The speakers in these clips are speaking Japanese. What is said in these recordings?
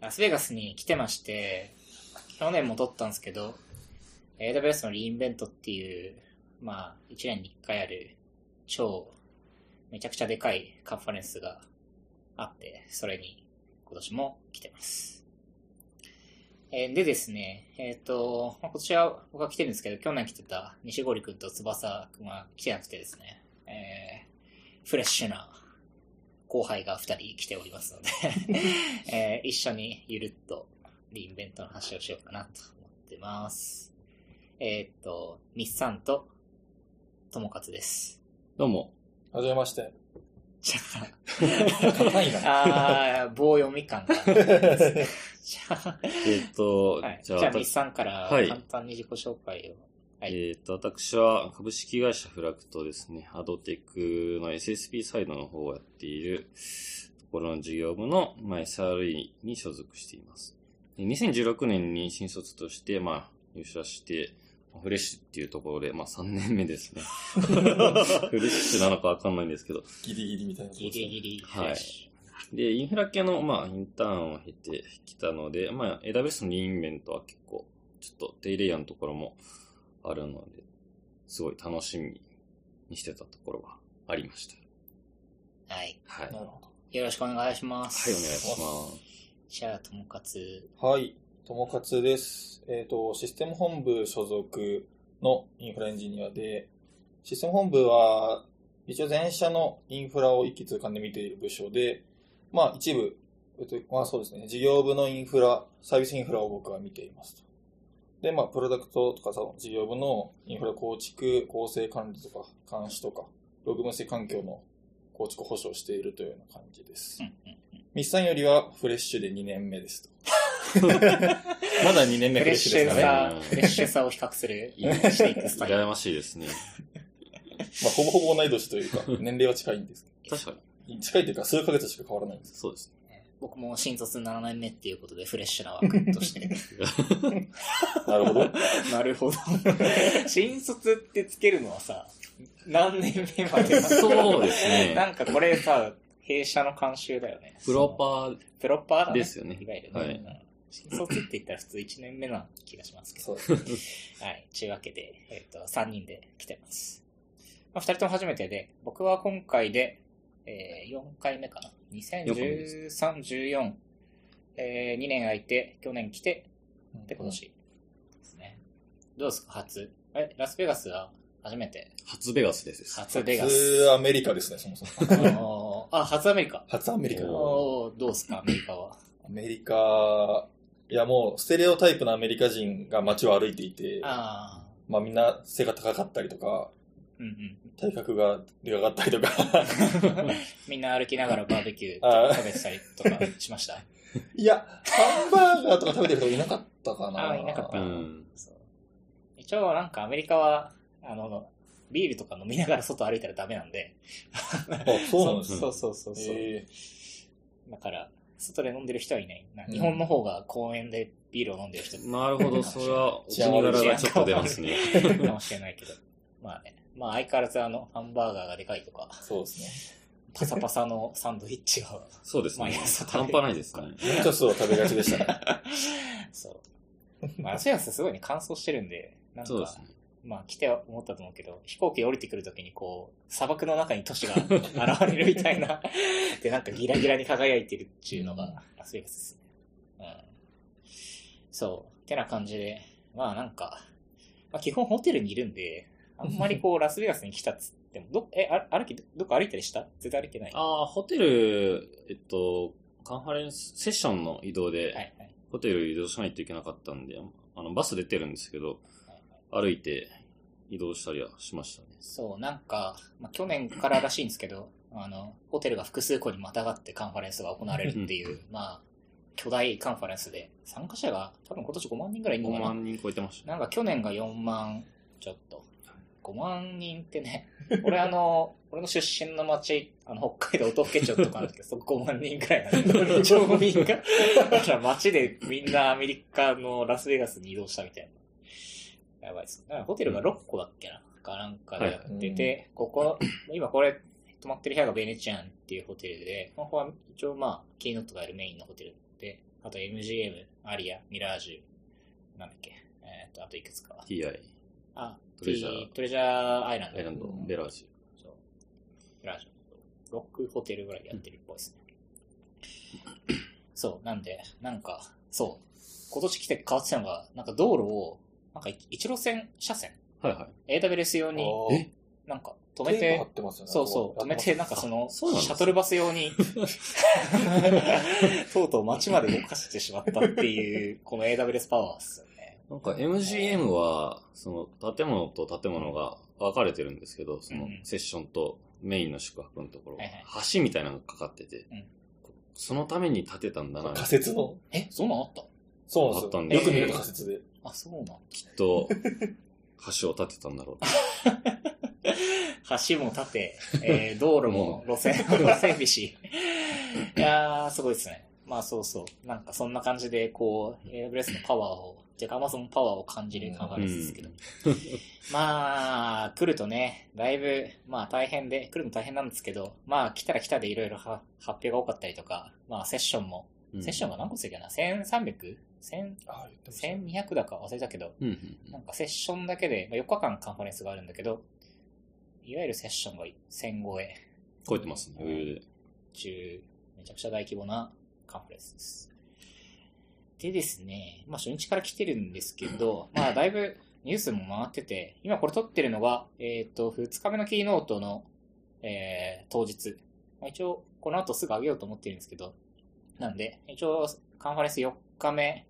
ラスベガスに来てまして、去年も撮ったんですけど、AWS のリインベントっていう、まあ、1年に1回ある超、めちゃくちゃでかいカンファレンスがあって、それに今年も来てます。えーでですね、えっ、と、まあ、今年は僕は来てるんですけど、去年来てた西堀くんと翼くんは来てなくてですね、えーフレッシュな後輩が二人来ておりますので、えー一緒にゆるっとリインベントの話をしようかなと思ってます。えーっと、日産と、ともかつです。どうも。はじめまして。じゃ硬いな。あ、棒読み感が。じゃあ、えっ、と、はい、じじゃあ、日産からはい簡単に自己紹介を。はい。えっ、と、私は株式会社フラクトですね、アドテックの SSP サイドの方をやっているところの事業部の、まあ、SRE に所属しています。で2016年に新卒として、まあ、入社して、フレッシュっていうところで、まあ3年目ですね。フレッシュなのかわかんないんですけど、ギリギリみたいなことギですね。リギリ。はいで、インフラ系の、まあ、インターンを経てきたので、まあ、AWS のリインベントは結構、ちょっと低レイヤーのところもあるので、すごい楽しみにしてたところはありました。はい。はい。はい、なるほよろしくお願いします。お願いします。じゃあ、ともかつ。ど。はい。ともかつです。えっ、と、システム本部所属のインフラエンジニアで、システム本部は、一応全社のインフラを一気通貫で見ている部署で、まあ一部、えっと、まあそうですね、事業部のインフラ、サービスインフラを僕は見ていますと。で、まあ、プロダクトとかその事業部のインフラ構築、構成管理とか、監視とか、ログ分析環境の構築保証しているというような感じですうん。うんよりはフレッシュで2年目ですと。まだ2年目フレフレッッシュですかね。シュさね、フレッシュさを比較する、していくスタイル。羨ましいですね。まあ、ほぼほぼ同い年というか、年齢は近いんですけ確かに。ど。近いというか、数ヶ月しか変わらないんです。そうです僕も新卒7年目っていうことで フレッシュな枠として。なるほど。なるほど。新卒ってつけるのはさ、何年目までそうですねなんかこれさ、弊社の慣習だよね。プロパープロッパーだね。ですよねいわゆるね。はいうん新卒って言ったら普通1年目な気がしますけど。そうですね。はい。というわけで、えっ、と、3人で来てます。まあ、2人とも初めてで、僕は今回で、えー、4回目かな。2013、14、えー、2年空いて、去年来て、で、今年ですね。どうですか、初？え、ラスベガスは？初めて。初ベガスです。初ベガス。初アメリカですね、そもそも。あ初アメリカ。初アメリカ。どうですか、アメリカは？アメリカ、いやもう、ステレオタイプのアメリカ人が街を歩いていて、ああ。まあみんな背が高かったりとか、うんうん。体格がでかかったりとか、みんな歩きながらバーベキュあーー食べてたりとかしました？いや、ハンバーガーとか食べてる人いなかったかな。あーいなかったうん。そう一応なんかアメリカは、あの、ビールとか飲みながら外歩いたらダメなんで。あ、そうなんですね。そうそうそうそう。えだから、外で飲んでる人はいない。なうん日本の方が公園でビールを飲んでる人なるほど、それは、お国柄がちょっと出ますね。かもしれないけど。まあね。まあ相変わらずあの、ハンバーガーがでかいとか、ーそうですね。パサパサのサンドイッチが、そうですね毎朝。半る端ないですね。ちょっと食べがちでしたね。そう。まあ、ラスベガスすごいね、乾燥してるんで、なんか、そうですね。まあ来ては思ったと思うけど、飛行機降りてくるときにこう、砂漠の中に都市が 現れるみたいな、で、なんかギラギラに輝いてるっていうのがラスベガスですね。うん。そう。てな感じで、まあなんか、まあ基本ホテルにいるんで、あんまりこう、ラスベガスに来たっつっても、ど、え、あ歩き、どっか歩いたりした？絶対歩いてない。はああ、ホテル、えっと、カンファレンス、セッションの移動で、いはい。ホテル移動しないといけなかったんで、あの、バス出てるんですけど、歩いて移動したりはしましたね。そう、なんか、まあ、去年かららしいんですけど、あの、ホテルが複数個にまたがってカンファレンスが行われるっていう、まあ、巨大カンファレンスで、参加者が多分今年5万人ぐらいいる5のかな？万人超えてました。なんか去年が4万ちょっと。5万人ってね、俺あの、俺の出身の町、あの、北海道音更町とかなんだけど、そこ5万人くらいなんだよ。町民が。だから街でみんなアメリカのラスベガスに移動したみたいな。やばいです。ホテルが6個だっけなかなんかでやってて、ここ、今これ、泊まってる部屋がベネチアンっていうホテルで、ここは一応まあ、キーノットがやるメインのホテルで、あと MGM、アリア、ミラージュ、なんだっけ、えっ、と、あといくつか。TI、あ、トレジャートレジャーアイランド。アイランド、ベラージそう。ミラージュ。ロックホテルぐらいでやってるっぽいですね。そう、なんで、なんか、そう。今年来て変わってたのが、なんか道路を、なんか一路線車線、ュ。はいはい。AWS 用に、なんか止めててますよね。そうそう、止めて、なんかその、シャトルバス用に、とうとう街まで動かしてしまったっていう、この AWS パワーっすよね。なんか MGM は、その建物と建物が分かれてるんですけど、そのうんセッションとメインの宿泊のところ橋みたいなのがかかっててうん、そのために建てたんだな、仮説の？え、そんなんあった？そうなんあったんですよ。だよく見ると仮説で。あ、そうなんだ。きっと橋を建てたんだろう。橋も建て、えー道路も路線、路線美し。いやー、すごいですね。まあそうそう。なんかそんな感じで、こう、AWS のパワーを、てか Amazon パワーを感じるカンファレンスですけど。まあ、来るとね、だいぶ、まあ大変で、来るの大変なんですけど、まあ来たら来たでいろいろ発表が多かったりとか、まあセッションも、うんセッションが何個ついたかな ?1300? 1000あ言ってました1200だか忘れたけど、うんうんなんかセッションだけで、まあ、4日間カンファレンスがあるんだけど、いわゆるセッションが1000超え超えてますね。中、めちゃくちゃ大規模なカンファレンスです。でですね、まあ初日から来てるんですけど、まあだいぶニュースも回ってて、今これ撮ってるのが、えっ、と、2日目のキーノートの、えー当日。まあ、一応、この後すぐ上げようと思ってるんですけど、なんで、一応、カンファレンス4日目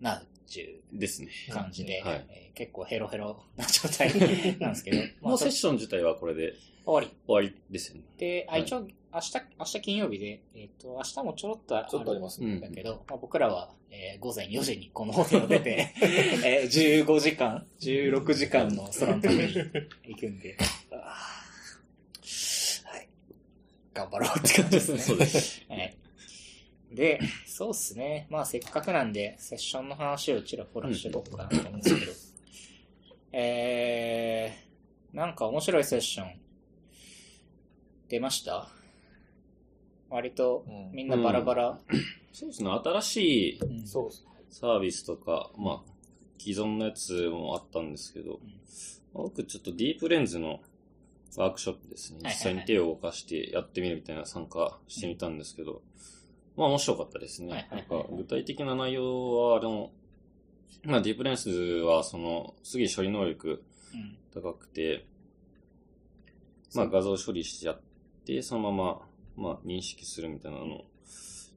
なっていうですね。感じで、はいえー結構ヘロヘロな状態なんですけど、まあ、もうセッそション自体はこれで終わり。終わりですよね。で、あはい一応、明日、明日金曜日で、えっ、と、明日もちょろっとあちょっとありますね。うんだけど、まあ、僕らは、えー午前4時にこのホテルを出て、えー15時間、16時間の空の旅に行くんで、はい。頑張ろうって感じですね。そうです。はい。で、そうっすね。まあせっかくなんで、セッションの話をちらほらしていこうかなと思うんですけど。えー、なんか面白いセッション、出ました？割とうんみんなバラバラ。そうですね。新しい。サービスとか、まあ、既存のやつもあったんですけど、僕ちょっとディープレンズのワークショップですね。実際に手を動かしてやってみるみたいな参加してみたんですけど、まあ面白かったですね。なんか具体的な内容は、でも、まあディープレンズはその、すげえ処理能力うん高くて、まあ画像処理しちゃって、そのまま、まあ認識するみたいなのを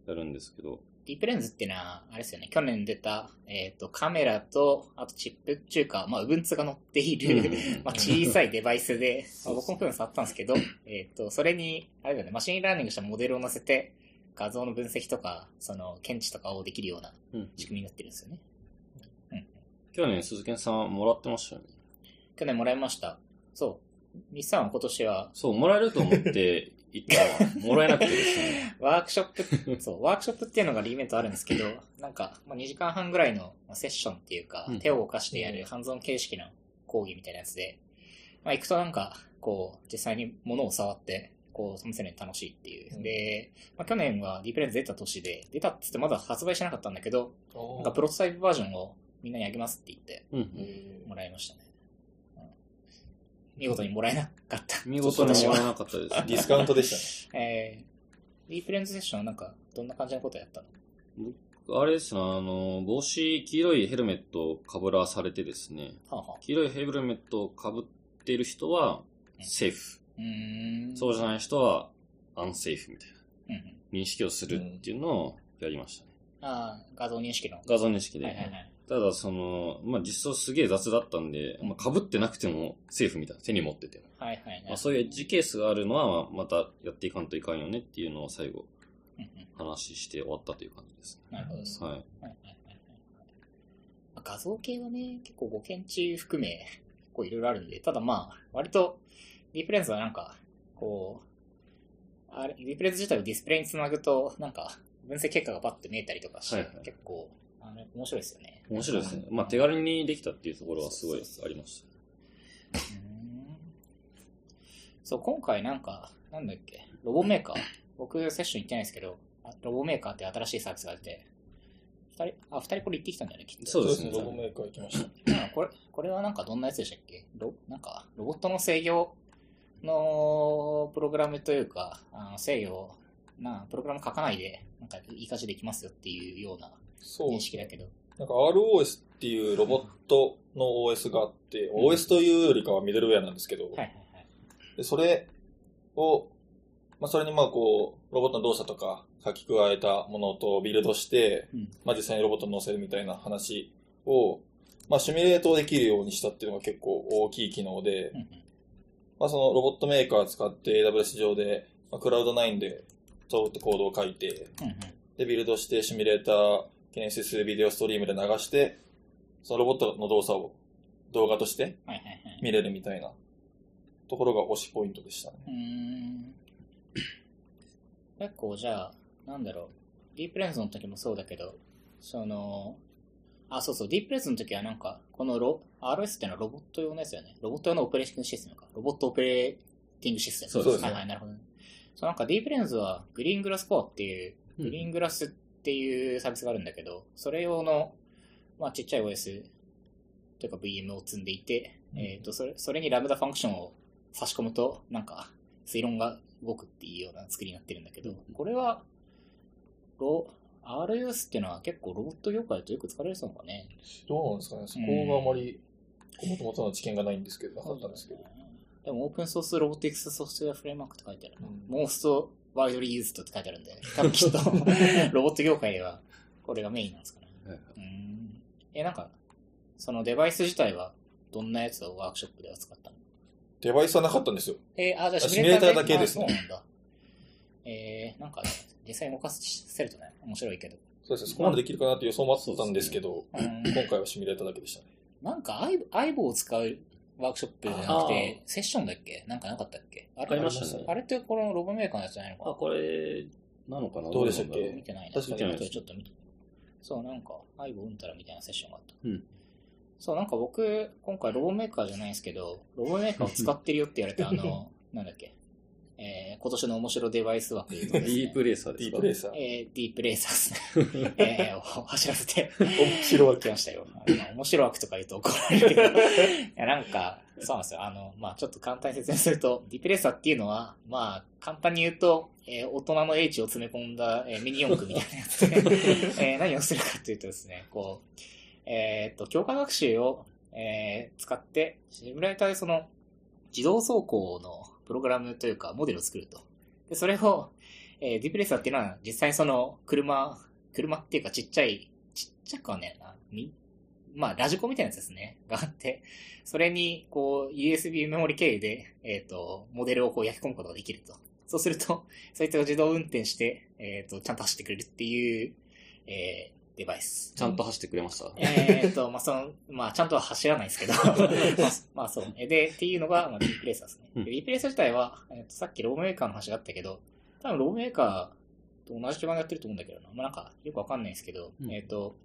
やるんですけど、 DeepLens っていうのは、あれですよね、去年出た、えっ、と、カメラと、あとチップっていうか、まあ、Ubuntu が載っている、まあ、小さいデバイスで、まあ、僕もプロ触ったんですけど、えっ、と、それに、あれだよね、 machine learning したモデルを載せて、画像の分析とか、その、検知とかをできるようなうん仕組みになってるんですよね。去年鈴木さんもらってましたよね。去年もらいました。そう。日産は今年は、そう、もらえると思って行ったら、もらえなくてですね。ワークショップ、そう、ワークショップっていうのがリーベントあるんですけど、なんか、まあ、2時間半ぐらいのまあセッションっていうか、うん手を動かしてやうんるハンズオン形式の講義みたいなやつで、まあ、行くとなんか、こう、実際に物を触って、こう、試せるの楽しいっていう。うんで、まあ、去年はディープレンズ出た年で、出たって言ってまだ発売しなかったんだけど、ななんかプロトタイプバージョンをみんなにあげますって言ってもらいましたね。うん見事にもらえなかった。見事にもらえなかったです、ーディスカウントでしたね。えー、ディープレンズセッションはなんか、どんな感じのことやったの？あれですね、あの、帽子、黄色いヘルメットをかぶらされてですね、はあ、はあ、黄色いヘルメットをかぶっている人はうんセーフ。うーん。そうじゃない人はアンセーフみたいうんうん。な認識をするっていうのをやりましたね。ああ、画像認識の。画像認識で。はいはいはい。ただ、その、まあ、実装すげえ雑だったんで、まあ、被ってなくてもセーフみたいな、手に持ってても。はいはい。まあ、そういうエッジケースがあるのは、またやっていかんといかんよねっていうのを最後話して終わったという感じですね。なるほどです。はい。はいはいはいはいまあ画像系はね、結構ご検知含め、結構いろいろあるんで、ただまあ、割と、ディープレンズはなんか、こう、あれ、ディープレンズ自体をディスプレイにつなぐと、なんか、分析結果がパッと見えたりとかして、はいはい結構、あれ、面白いですよね。面白いですね。まあ、手軽にできたっていうところはすごいありました。うーんそう、今回なんか、なんだっけ、ロボメーカー。僕、セッション行ってないですけど、ロボメーカーって新しいサービスが出て、二人、あ、二人これ行ってきたんだよね、きっと。そうですねロボメーカー行きました。うんこれ、これはなんかどんなやつでしたっけ？ロ、なんか、ロボットの制御のプログラムというか、あの制御、な、プログラム書かないで、なんかいい感じできますよっていうような認。識だけど。なんか ROS っていうロボットの OS があって、OS というよりかはミドルウェアなんですけど、はいはいはい。でそれを、まあ、それにまあこう、ロボットの動作とか書き加えたものとビルドして、うんまあ、実際にロボットに乗せるみたいな話を、まあ、シミュレートできるようにしたっていうのが結構大きい機能でう、んうんまあ、そのロボットメーカー使って AWS 上で、まあ、クラウド9でそうってコードを書いて、うんうんで、ビルドしてシミュレーター、キネシスビデオストリームで流して、そのロボットの動作を動画として。見れるみたいなところが推しポイントでしたね。うーん。結構じゃあ、なんだろう。ディープレンズの時もそうだけど、その、あ、そうそう、ディープレンズの時はなんか、このロ RS っていうのはロボット用のやつだよね。ロボット用のオペレーティングシステムか。ロボットオペレーティングシステム。そうですねはいはい、なるほどね。そう、なんかディープレンズはグリーングラスコアっていう、うんグリーングラスっていうサービスがあるんだけど、それ用の、まあちっちゃい OS というか VM を積んでいて、えっ、と、それ、それにラムダファンクションを差し込むと、なんか、推論が動くっていうような作りになってるんだけど、これは、ROS っていうのは結構ロボット業界だとよく使われるのかね。どうなんですかねそこがあまり、もともとの知見がないんですけど、なかったんですけど。でも、 open source robotics software framework って書いてあるな。うん most widely used って書いてあるんで、多分きっと、ロボット業界では、これがメインなんですかね。はいはいうーん。え、なんか、そのデバイス自体は、どんなやつをワークショップでは使ったの？デバイスはなかったんですよ。えーあ、じゃあシミュレーターだけあですねそうなんだ。えー、なんかね、実際に動かせるとね、面白いけど。そうですね。そこまでできるかなって予想もあったんですけど、うん今回はシミュレーターだけでしたね。なんか、アイアイボを使うワークショップじゃなくあて、セッションだっけ？なんかなかったっけ？あありましたね。あれってこのロボメーカーのやつじゃないのか？なあ、これ、なのかな？どうでしたっけ？見てないな。確かにちょっと見て。そう、なんか、アイボうんたらみたいなセッションがあった。うん。そう、なんか僕、今回ロボメーカーじゃないんですけど、ロボメーカーを使ってるよって言われて、あの、なんだっけ、えー、今年の面白デバイス枠ねディープレーサーデですか？ィープレーサー。えー、ディープレーサーですね。えー、を走らせて面白いきましたよ。まあ面白枠とか言うと怒られるけど。いや、なんか、そうなんですよ。あの、まあちょっと簡単に説明すると、ディープレーサーっていうのは、まあ簡単に言うと、えー大人の英知を詰め込んだ、えーミニ四駆みたいなやつで、えー何をするかっていうとですね、こう、えーっと、強化学習を、えー使って、シミュレーターでその、自動走行のプログラムというか、モデルを作ると。で、それを、えーディプレーサーっていうのは、実際にその、車、車っていうかちっちゃい、ちっちゃくはねえな、みまあ、ラジコみたいなやつですね。があって、それに、こう、USB メモリ経由で、えっ、と、モデルをこう焼き込むことができると。そうすると、そいつが自動運転して、えっ、と、ちゃんと走ってくれるっていう、えーデバイス。ちゃんと走ってくれました？えっと、まあ、その、まあ、ちゃんとは走らないですけど、まあ、まあ、そう。えで、っていうのが、まあ、 DeepRacer ですね。うんで DeepRacer 自体は、えっとさっき RoboMaker の話があったけど、多分ローメーカーと同じ基盤でやってると思うんだけどな。まあ、なんか、よくわかんないですけど、うんえっと、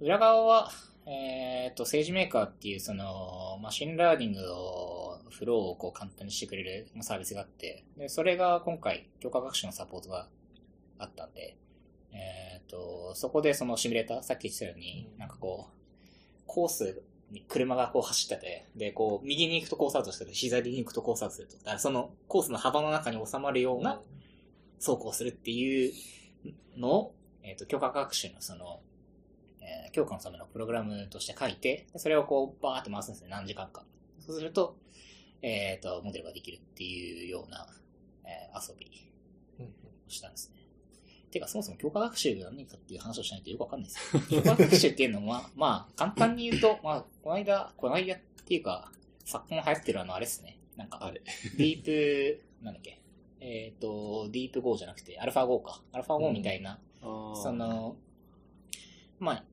裏側は、えっと、 SageMaker っていう、その、 machine learning のフローをこう簡単にしてくれるサービスがあって、で、それが今回、強化学習のサポートがあったんで、えっ、と、そこでそのシミュレーター、さっき言ってたように、なんかこう、コースに車がこう走ってて、で、こう、右に行くとコースアウトする、左に行くとコースアウトすると。だからそのコースの幅の中に収まるような走行するっていうのを、えっ、と、強化学習のその、えー強化のためのプログラムとして書いて、でそれをこう、バーって回すんですね、何時間か。そうすると、えっ、と、モデルができるっていうような、えー遊びうんをしたんですね。てか、そもそも強化学習が何かっていう話をしないとよくわかんないですよ。強化学習っていうのは、まあ、簡単に言うと、まあ、この間、この間っていうか、昨今流行ってるあの、あれですね。なんか。ディープ、なんだっけ。えっ、と、ディープ Go じゃなくて、アルファ Go か。アルファ Go みたいな、そそ、の、まあ、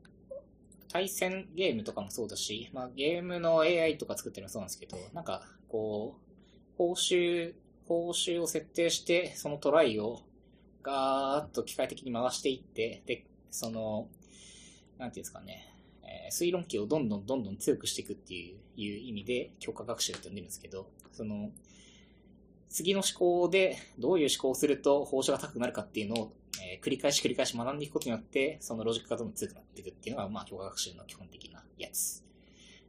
対戦ゲームとかもそうだし、まあ、ゲームの AI とか作ってるのもそうなんですけど、なんか、こう、報酬、報酬を設定して、そのトライをガーッと機械的に回していって、で、その、なんていうんですかね、えー推論機をどんどんどんどん強くしていくっていういう意味で強化学習って呼んでるんですけど、その、次の思考でどういう思考をすると報酬が高くなるかっていうのを、えー繰り返し繰り返し学んでいくことによって、そのロジックがどんどん強くなっていくっていうのが、まあ、評価学習の基本的なやつ。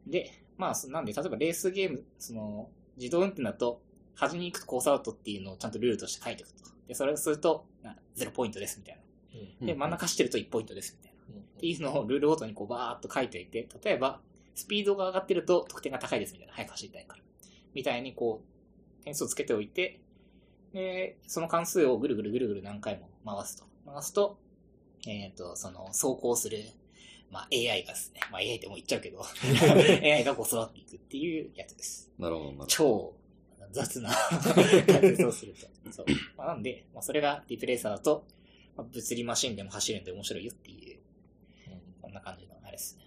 で、まあ、なんで、例えばレースゲーム、その、自動運転だと、端に行くとコースアウトっていうのをちゃんとルールとして書いておくと。で、それをすると、な0ポイントですみたいな。で、真ん中走ってると1ポイントですみたいな。っていうのをルールごとにこうバーっと書いておいて、例えば、スピードが上がってると得点が高いですみたいな。早く走りたいから。みたいにこう、点数をつけておいて、で、その関数をぐるぐるぐるぐる何回も回すと。回すと、えっ、と、その、走行する、まあ AI がですね、まあ AI ってもう言っちゃうけど、AI がこう育っていくっていうやつです。なるほど、なるほど。超雑な解説をすると。そう。まあ、なんで、まあ、それがディープレーサーだと、まあ、物理マシンでも走るんで面白いよっていう、こんな感じのあれですね。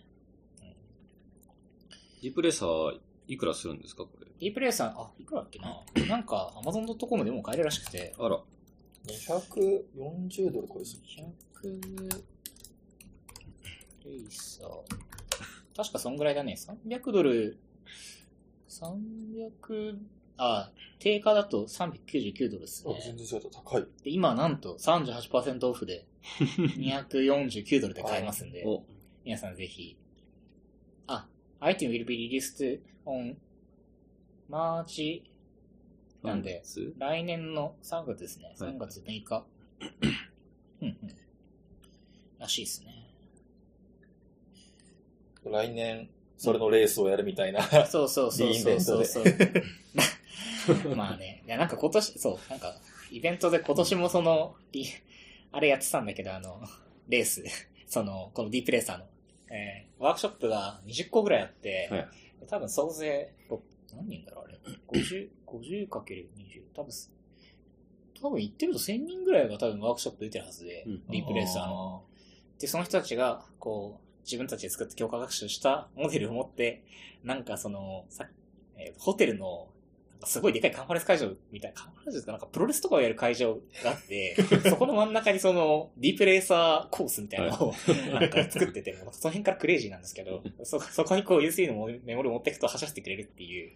ディープレーサー、いくらするんですか、これ？ディープレーサー、あ、いくらだっけな？なんか、Amazon.com でも買えるらしくて、あら。240ドルとかです。100レーサー。確かそんぐらいだね。300ドル、300、あ、定価だと399ドルですあね。全然違った。高い。で、今なんと38%オフで249ドルで買えますんで、お、皆さんぜひ。あ、item will be released on March なんで、つ来年の3月ですね。はい3月6日。うんうん。らしいですね。来年、それのレースをやるみたいな。そうそうそうそうントでそうそう。まあね、いやなんか今年、そう、なんか、イベントで今年もその、リあれやってたんだけど、あの、レース、その、このディープレーサーの、えーワークショップが20個ぐらいあって、はい多分総勢、ろ何人だろう、あれ。50、50かける20。多分、多分言ってると1000人ぐらいが多分ワークショップ出てるはずで、うんディープレーサーの。で、その人たちが、こう、自分たちで作って強化学習したモデルを持って、なんかその、さえーホテルの、すごいでかいカンファレンス会場みたいな、カンファレンスですかなんかプロレスとかをやる会場があって、そこの真ん中にその、ディープレーサーコースみたいなのを、なんか作ってて、もうその辺からクレイジーなんですけど、そ、そこにこう USB のメモリを持っていくと走らせてくれるっていう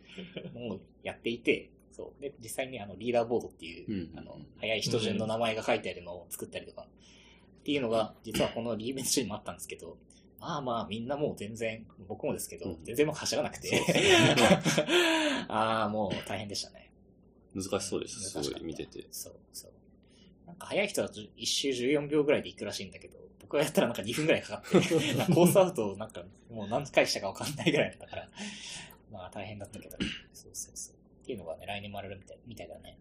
のをやっていて、そう。で、実際にあの、リーダーボードっていう、うん。あの、早い人順の名前が書いてあるのを作ったりとか、っていうのが、実はこのリーベント中にもあったんですけど、まあまあ、みんなもう全然、僕もですけど、うん全然もう走らなくて、ああ、もう大変でしたね。難しそうです難しかったごい見てて。そう、そう。なんか早い人だと1周14秒ぐらいで行くらしいんだけど、僕がやったらなんか2分ぐらいかかって、なんかコースアウトをなんかもう何回したかわかんないぐらいだったから、まあ大変だったけど、そうそうそう。っていうのがね、来年もあるみたいみたいだね。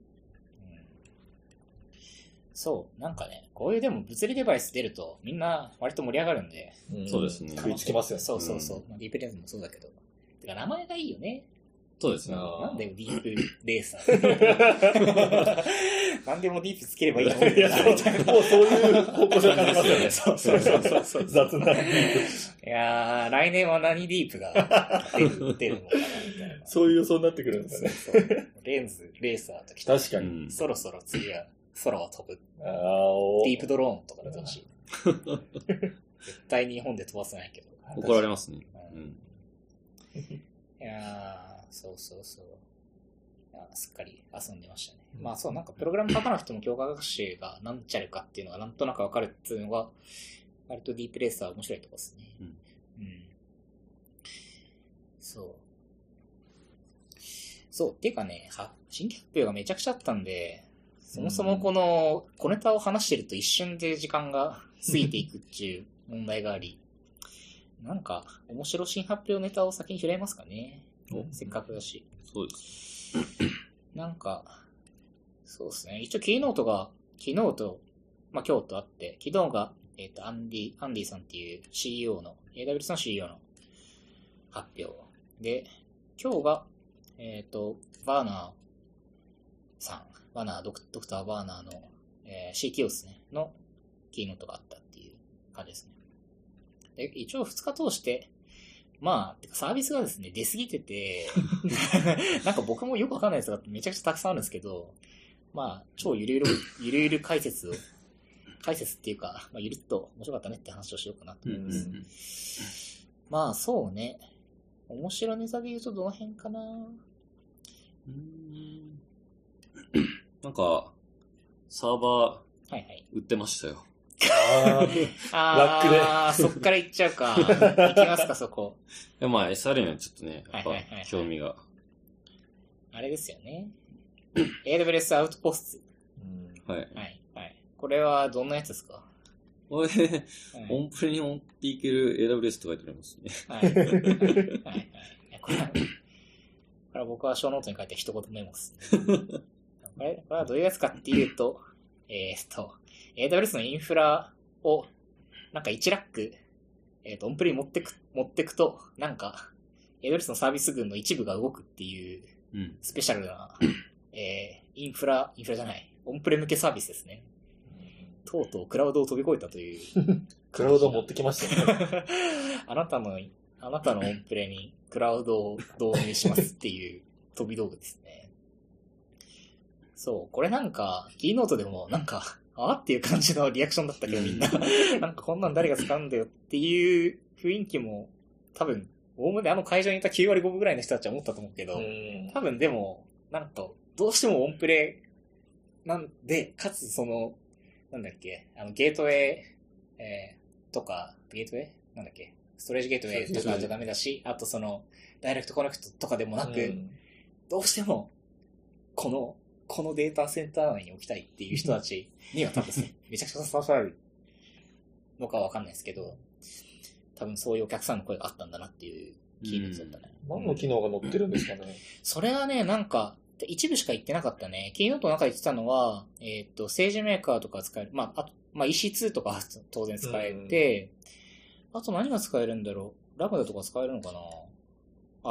うん。そう、なんかね、こういうでも物理デバイス出るとみんな割と盛り上がるんで、んそうですね食いつきますよね。そうそうそう。まあ、ディープレースもそうだけど。てか名前がいいよね。そうですね。なんでディープレーサーなんでもディープつければいいの？いや、そうもうそういう方向性を感じますよね。そうそうそうそうそう。雑な。いやー、来年は何ディープが出る出るのかなみたいな。そういう予想になってくるんですね。そうそうレンズ、レーサーときて、確かに。うん。そろそろ次は空を飛ぶ。ディープドローンとか出てほしい。絶対日本で飛ばせないけど。怒られますね。ううんん。いやー、そうそうそう。いやすっかり遊んでましたね。まあそう、なんかプログラム書かなくても強化学習が何ちゃるかっていうのがなんとなくわかるっていうのが、割とディープレーサー面白いとこですね。うんうん。そう。そう、っていうかね、は新規発表がめちゃくちゃあったんで、そもそもこの小ネタを話してると一瞬で時間が過ぎていくっていう問題があり、なんか、面白新発表ネタを先に拾えますかね。おせっかくだし。そうです。なんか、そうですね。一応キーノートが、昨日と、まあ今日とあって、昨日が、えっ、と、アンディ、アンディさんっていう CEO の、AWS の CEO の発表。で、今日が、えっ、と、 Werner さん、 Werner、ドク doctor Werner の、えー CTO ですね、のキーノートがあったっていう感じですね。で、一応2日通して、まあ、サービスがですね、出過ぎてて、なんか僕もよくわかんないやつがめちゃくちゃたくさんあるんですけど、まあ、超ゆるゆる、ゆるゆる解説を、解説っていうか、まあ、ゆるっと面白かったねって話をしようかなとうん思います。うんまあ、そうね。面白ネタで言うとどの辺かなうん。なんか、サーバはいはい。ー売ってましたよ。ああー、そっから行っちゃうか。行きますか、そこ。いやまあ SR にはちょっとね、やっぱはいはいはいはい興味が。あれですよね。AWS アウトポスうんはい。ト。はい、はい。これはどんなやつですか？これ、はいオンプレに持っていける AWS と書いてありますね。はい。はい。はい。はいこれは、これは僕はショーノートに書いて一言メモです、ね。これ、これはどういうやつかっていうと、えーっと、AWS のインフラを、なんか1ラック、えーっと、オンプレに持ってく、持ってくと、なんか、AWS のサービス群の一部が動くっていううん。スペシャルな、えー、インフラ、インフラじゃない、オンプレ向けサービスですね。とうとうクラウドを飛び越えたという。クラウド持ってきましたね。あなたの、あなたのオンプレにクラウドを導入しますっていう飛び道具ですね。そう、これなんか、キーノートでもなんか、あっていう感じのリアクションだったけどみんな、なんかこんなん誰が使うんだよっていう雰囲気も、多分、おおむねあの会場にいた9割5分ぐらいの人たちは思ったと思うけど、うん。多分でも、なんか、どうしてもオンプレなんで、かつその、なんだっけ、あの、ゲートウェイ、えー、とか、ゲートウェイ？なんだっけ、ストレージゲートウェイとかじゃダメだし、あとその、ダイレクトコネクトとかでもなく、うん。どうしても、この、このデータセンター内に置きたいっていう人たちには多分、めちゃくちゃ刺さるのかわかんないですけど、多分そういうお客さんの声があったんだなっていうキーノートだったね。何の機能が載ってるんですかね？それはね、なんか、一部しか言ってなかったね。キーノートの中で言ってたのは、えっ、と、政治メーカーとか使える。まあ、あと、まあ、EC2 とかは当然使えて、あと何が使えるんだろう？ラムダとか使えるのかな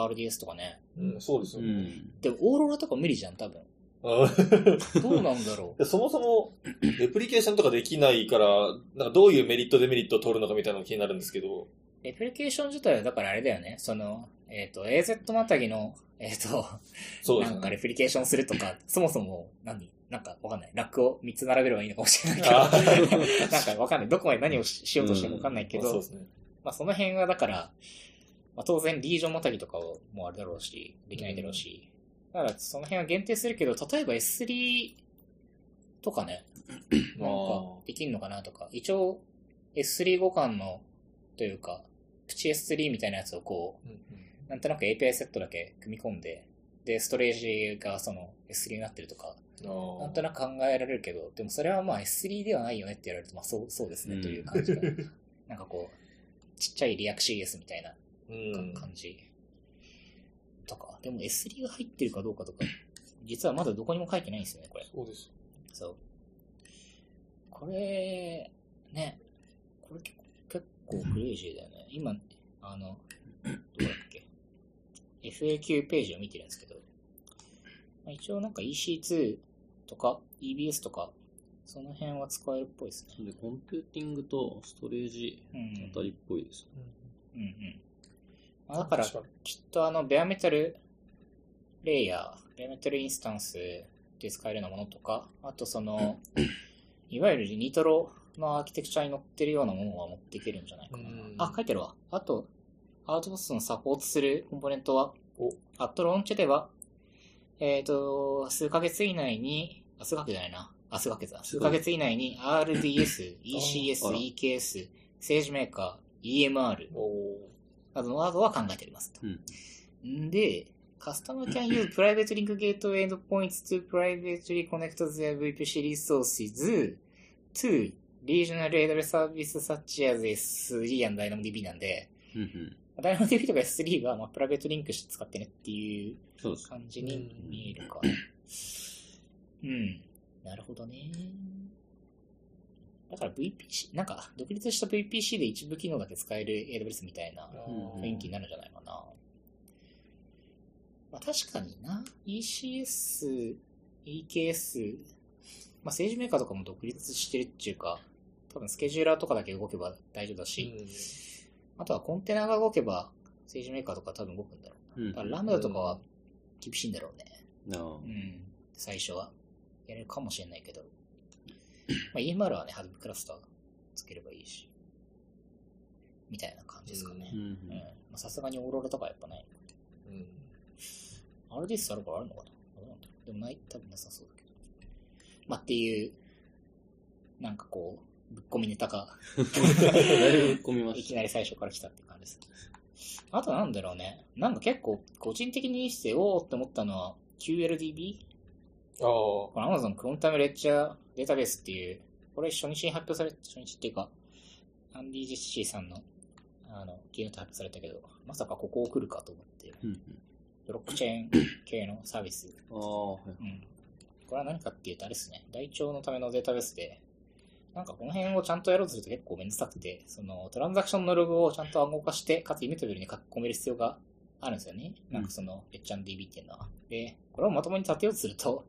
?RDS とかね。うん、そうですうよね。ん。でも、オーロラとか無理じゃん、多分。あどうなんだろう。でそもそも、レプリケーションとかできないから、なんかどういうメリット、デメリットを取るのかみたいなのが気になるんですけど。レプリケーション自体は、だからあれだよね。その、えっ、と、AZ またぎの、えっ、と、そうね。なんかレプリケーションするとか、そもそも何、なんかわかんない。ラックを3つ並べればいいのかもしれないけど、なんかわかんない。どこまで何をししようとしてもわかんないけど、まあそね。まあその辺はだから、まあ当然リージョンまたぎとかもあるだろうし、できないだろうし、だからその辺は限定するけど、例えば S3 とかね、なんかできんのかなとか、一応 S3 互換の、というか、プチ S3 みたいなやつをこう、うんなんとなく API セットだけ組み込んで、で、ストレージがその S3 になってるとか、うんなんとなく考えられるけど、でもそれはまあ S3 ではないよねって言われると、まあそう、そうですね、うんという感じが。なんかこう、ちっちゃいリアク CS みたいなうん。感じ。とか。でも S3 が入ってるかどうかとか、実はまだどこにも書いてないんですよね、これ。そうです。そう。これ、ね、これ結構結構クレイジーだよね。今、あの、どうだっけ？FAQ ページを見てるんですけど、まあ、一応なんか EC2 とか EBS とか、その辺は使えるっぽいですね。で、コンピューティングとストレージうんあたりっぽいですね。うんうん。まあ、だから、きっとあの、 bare metal layer、bare metal instance で使えるようなものとか、あとその、いわゆる Nitro のアーキテクチャに載ってるようなものは持っていけるんじゃないかなうん。あ、書いてるわ。あと、 Outposts のサポートするコンポーネントはお、 at launch では、えっ、と、数ヶ月以内に、あ、数ヶ月じゃないな。あ、数ヶ月だ。数ヶ月以内に RDS、ECS、EKS、政治メーカー、EMR おなどのワードは考えておりますと。うん。んで、Customer can use private link gateway endpoints to privately connect their VPC resources to regional AWS service such as S3 and DynamoDB なんで。DynamoDB とか S3 はまあプライベートリンクして使ってねっていう。感じに見えるか。うん。なるほどね。だから VPC、なんか独立した VPC で一部機能だけ使える AWS みたいなうん雰囲気になるんじゃないかな。まあ確かにな。ECS、EKS、まあ政治メーカーとかも独立してるっていうか、多分スケジューラーとかだけ動けば大丈夫だし、あとはコンテナが動けば政治メーカーとか多分動くんだろううんな。だからラムダとかは厳しいんだろうね。なあうん。最初は。やれるかもしれないけど。まあ EMR はね、ハドブクラスターつければいいし。みたいな感じですかねさすがにオーロラとかやっぱない。うん。RDS あるからあるのかなどうなんだろうでもない、多分なさそうだけど。まあ、っていう、なんかこう、ぶっ込みネタが、だいぶ込みまし いきなり最初から来たって感じです。あとなんだろうね。なんか結構、個人的にして、おーって思ったのは、QLDB? ああ。この Amazon クロンタイムレッチャーデータベースっていう、これ初日に発表され、初日っていうか、アンディ・ジェシーさんの、あの、キーノート発表されたけど、まさかここを来るかと思って、た。うんうん。ブロックチェーン 系のサービス。ああ、はい。うん。これは何かっていうと、あれですね、台帳のためのデータベースで、なんかこの辺をちゃんとやろうとすると結構めんどくさくて、そのトランザクションのログをちゃんと暗号化して、かつイメトビルに書き込める必要があるんですよね。なんかその、レッチャン DB っていうのは。で、これをまともに立てようとすると、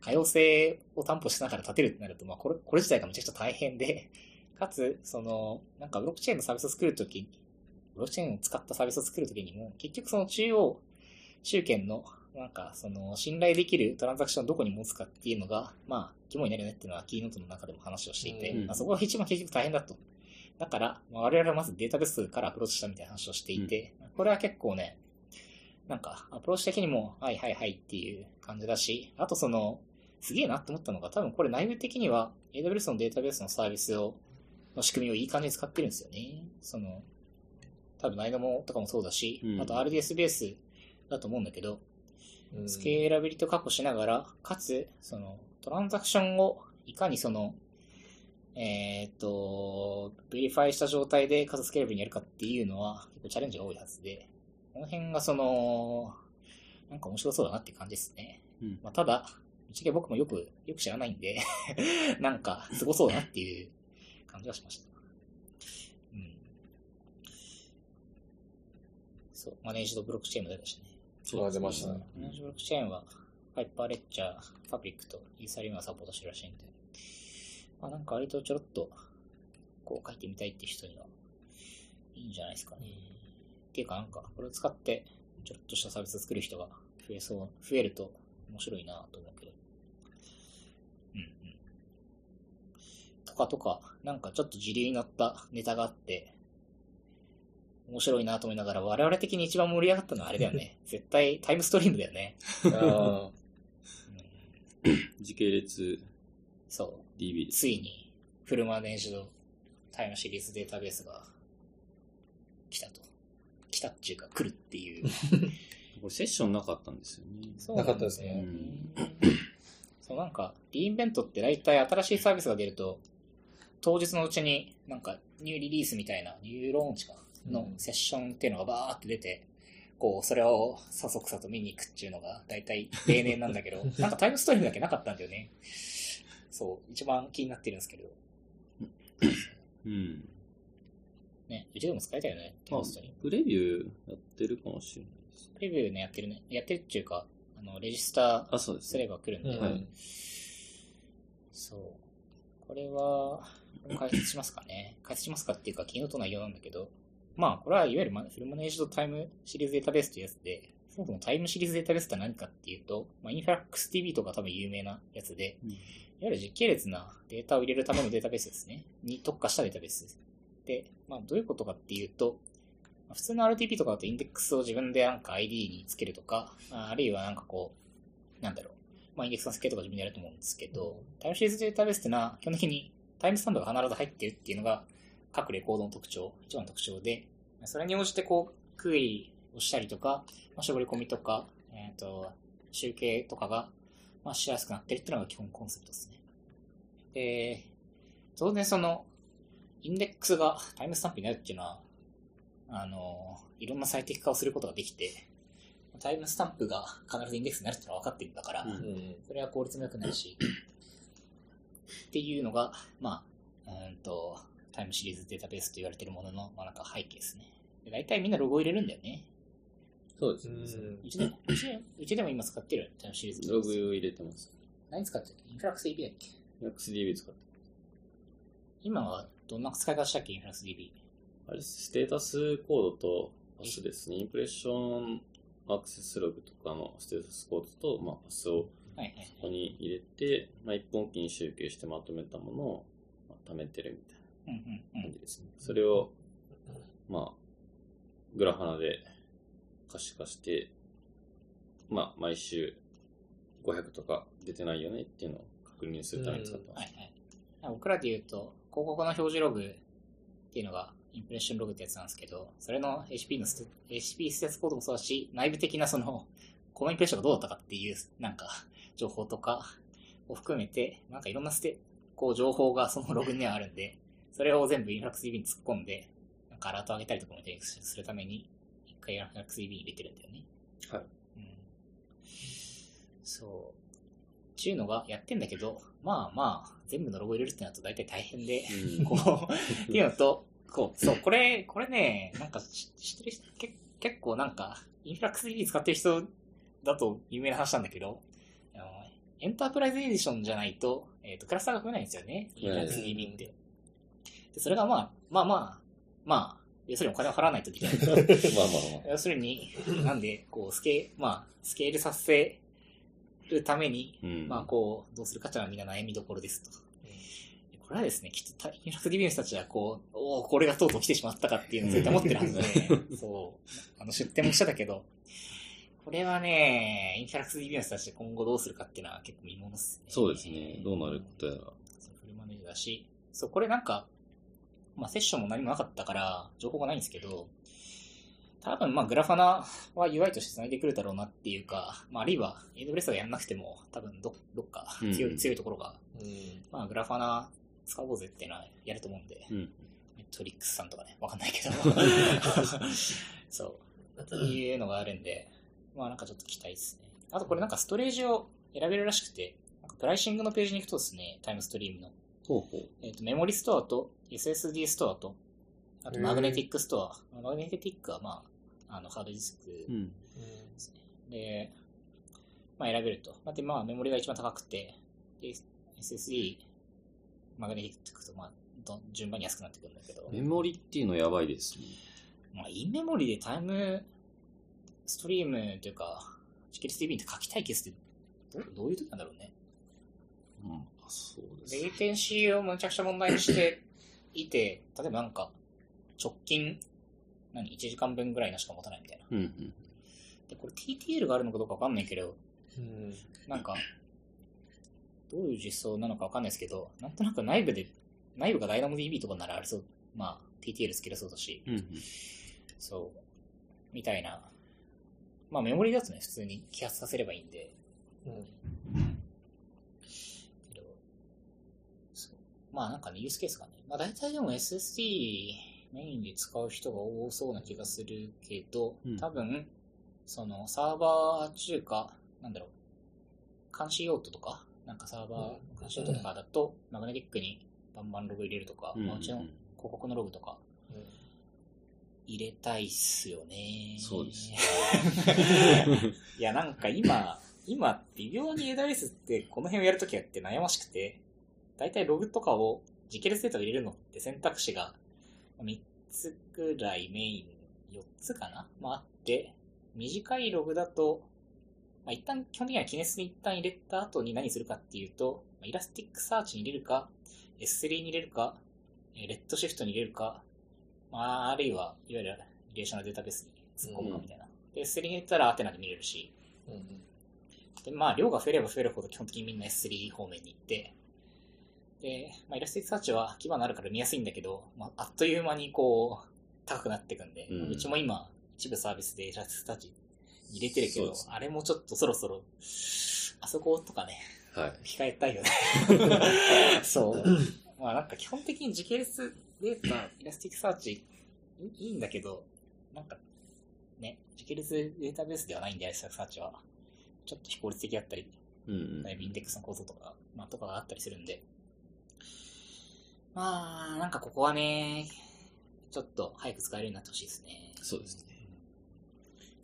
可用性を担保しながら立てるってなると、まあこれ、これ自体がめちゃくちゃ大変で、かつ、その、なんかブロックチェーンのサービスを作るとき、ブロックチェーンを使ったサービスを作るときにも、結局その中央集権の、なんか、その、信頼できるトランザクションをどこに持つかっていうのが、まあ、肝になるよねっていうのは、キーノートの中でも話をしていて、うんまあ、そこが一番結局大変だと。だから、まあ、我々はまずデータベースからアプローチしたみたいな話をしていて、これは結構ね、なんか、アプローチ的にも、はいはいはいっていう感じだし、あとその、すげえなって思ったのが、多分これ内部的には、AWS のデータベースのサービスを、の仕組みをいい感じに使ってるんですよね。その、多分、 Dynamo とかもそうだし、うんあと RDS ベースだと思うんだけど、うんスケーラビリティを確保しながら、かつ、その、トランザクションをいかにその、えーっと、ベリファイした状態でかつスケーラブルにやるかっていうのは、結構チャレンジが多いはずで、この辺がその、なんか面白そうだなって感じですね。うん。まあ、ただ、ぶっちゃけ僕もよく、よく知らないんで、なんか、すごそうだなっていう感じはしました。うん。そう、マネージドブロックチェーンも出たしね。ああ、出ましたね。マネージドブロックチェーンは、ハイパーレッチャー、ファブリックとイーサリウムがサポートしてるらしいんで、まあなんか割とちょろっと、こう書いてみたいって人には、いいんじゃないですかね。っていうかなんか、これを使って、ちょろっとしたサービスを作る人が増えそう、増えると面白いなと思うけど。うんうん。とかとか、なんかちょっと自流に乗ったネタがあって、面白いなと思いながら、我々的に一番盛り上がったのはあれだよね。絶対タイムストリームだよね。あうん時系列そ DB う。です。ついに、フルマネージドタイムシリーズデータベースが来たと。来たっていうか来るっていう。これセッションなかったんですよね。そうなかったですねなんそう、なんか、リインベントって大体新しいサービスが出ると、当日のうちになんかニューリリースみたいな、ニューローンチかのセッションっていうのがバーって出て、こう、それをさそくさと見に行くっていうのが大体例年なんだけど、なんかタイムストリームだけなかったんだよね。そう、一番気になってるんですけど、うん。ね、うちでも使えたよね、タイまあムストリーム。、プレビューやってるかもしれない。プレビューね、やってるね。やってるっていうか、あの、レジスターあ、そうですすれね。ば来るんで、そう。これは、解説しますかね。解説しますかっていうか、キーノート内容なんだけど、まあ、これはいわゆるマフルマネージドタイムシリーズデータベースというやつで、そもそもタイムシリーズデータベースって何かっていうと、まあ、インファラックス TV とか多分有名なやつで、うんいわゆる時系列なデータを入れるためのデータベースですね。に特化したデータベースでまあ、どういうことかっていうと、まあ普通の RTP とかだとインデックスを自分でなんか ID につけるとか、ああるいはなんかこう、なんだろう、まあ、インデックスの設計とか自分でやると思うんですけど、タイムシリーズデータベースってのは、基本的にタイムスタンプが必ず入ってるっていうのが、各レコードの特徴、一番の特徴で、それに応じてこう、クエリをしたりとか、まあ、絞り込みとか、えっ、と、集計とかが、まあ、しやすくなってるっていうのが基本コンセプトですね。で、当然その、インデックスがタイムスタンプになるっていうのは、あの、いろんな最適化をすることができて、タイムスタンプが必ずインデックスになるっていうのは分かってるんだから、うんうん。それは効率も良くないし、っていうのが、まあ、うーんと、タイムシリーズデータベースと言われてるものの、まあなんか背景ですね。で大体みんなロゴを入れるんだよね。そうですね。うちでも、うちでも今使ってるよタイムシリーズロ。グを入れてます。何使ってる？インフラックス DB だっけ？XDB 使って今はどんな使い方したっけ？インフラックス DB。あれ、ステータスコードとパスですね。インプレッションアクセスログとかのステータスコードと、まあ、パスをはいはいここに入れて、まあ、一本機に集計してまとめたものを、まあ、貯めてるみたいなん感。じですね。それを、まあ、グラファナで可視化して、まあ、毎週500とか出てないよねっていうのを確認するために使ってます。はいはい。僕らで言うと、広告の表示ログっていうのが、インプレッションログってやつなんですけど、それの HP のステ HP 施設コードもそうだし、内部的なその、このインプレッションがどうだったかっていう、なんか、情報とかを含めて、なんかいろんなステ、こう情報が そのログにはあるんで、それを全部インフラックス DB に突っ込んで、なんかアラート上げたりとかもするために、一回インフラックス DB に入れてるんだよね。はい。うん。そう。っていうのがやってんだけど、まあまあ、全部のロゴ入れるってなると大体大変で、うんこう、っていうのと、こう、そう、これ、これね、なんか知知ってる人、け結構なんか、インフラックス DB 使ってる人だと有名な話なんだけど、あのエンタープライズエディションじゃないと、えっ、と、クラスターが増えないんですよね、インフラックス DB って。で、それがまあ、まあまあ、まあ、要するにお金を払わないとできない。まあまあまあ。要するに、なんで、こう、スケ、まあ、スケールさせるために、うん。まあ、こう、どうするかっていうのはみんな悩みどころですと。これはですね、きっと、インフラクディビューの人たちは、こう、おおこれがとうとう来てしまったかっていうのを絶対思ってるはずで、そう、あの、出店もしてたけど、これはね、インフラクディビューの人たちで今後どうするかっていうのは結構見ものですね。そうですね。どうなることやら。そうフルマネージャーだし、そう、これなんか、まあ、セッションも何もなかったから、情報がないんですけど、多分、まあ、グラファナは UI として繋いでくるだろうなっていうか、まあ、あるいは AWS がやんなくても、多分ど、どっか強い、うん強いところが、うん。まあ、グラファナ使おうぜっていうのはやると思うんで、うん。メトリックスさんとかね、わかんないけど。そう。いうのがあるんで、まあなんかちょっと期待ですね。あとこれなんかストレージを選べるらしくて、なんか pricing のページに行くとですね、 Timestream の、ほうほう。えっ、と、 memory store と SSD ストアと、あと magnetic store。 magnetic はまあ、あの、ハードディスクうん。ですね。で、まあ選べると。だってまあメモリが一番高くて、で、SSD、マグネティックとまあ、ど順番に安くなってくるんだけど、メモリっていうのやばいですね。まあ、インメモリでタイムストリームというか、チケルス TV って書きたいケースってどうどういう時なんだろうね。うん。あそうですレイテンシーをむちゃくちゃ問題にしていて、例えばなんか、直近、何 ?1 時間分ぐらいのしか持たないみたいな。うんうん。で、これ TTL があるのかどうかわかんないけど、うん。なんか、どういう実装なのかわかんないですけど、なんとなく内部で、内部が DynamoDB とかならありそう。まあ、TTL つけれそうだし、うんうん。そう。みたいな。まあメモリだとね、普通に揮発させればいいんで。うん。けどそうまあなんかね、ユースケースがね。まあ大体でも SSD メインで使う人が多そうな気がするけど、うん多分、そのサーバー中か、なんだろう、監視用途とか、なんかサーバーうん監視用途とかだと、マグネティックにバンバンログ入れるとか、うんまあうちの広告のログとか入れたいっすよね。そうです。いや、なんか今、今、微妙に AWS ってこの辺をやるときはって悩ましくて、だいたいログとかを、時系列データを入れるのって選択肢が3つくらいメイン、4つかなまああって、短いログだと、まあ一旦、基本的には Kinesis に一旦入れた後に何するかっていうと、まあ Elasticsearch に入れるか、S3 に入れるか、えー Redshift に入れるか、まあ、あるいは、いわゆるリレーショナルデータベースに突っ込むかみたいな。で、S3 に入れたら Athena で見れるし、うん。で、まあ、量が増えれば増えるほど基本的にみんな S3 方面に行って、で、まあ、 Elasticsearch は Kibana あるから見やすいんだけど、まあ、あっという間にこう、高くなっていくんで、うんうちも今、一部サービスで Elasticsearch 入れてるけどあれもちょっとそろそろ、あそことかね、はい。控えたいよね。そう。まあなんか基本的に時系列データ、 Elasticsearch いいいんだけど、なんかね、時系列データベースではないんで、 Elasticsearch は。ちょっと非効率的だったり、うんうんだいぶインデックスの構造とか、まあとかがあったりするんで。まあ、なんかここはね、ちょっと早く使えるようになってほしいですね。そうですね。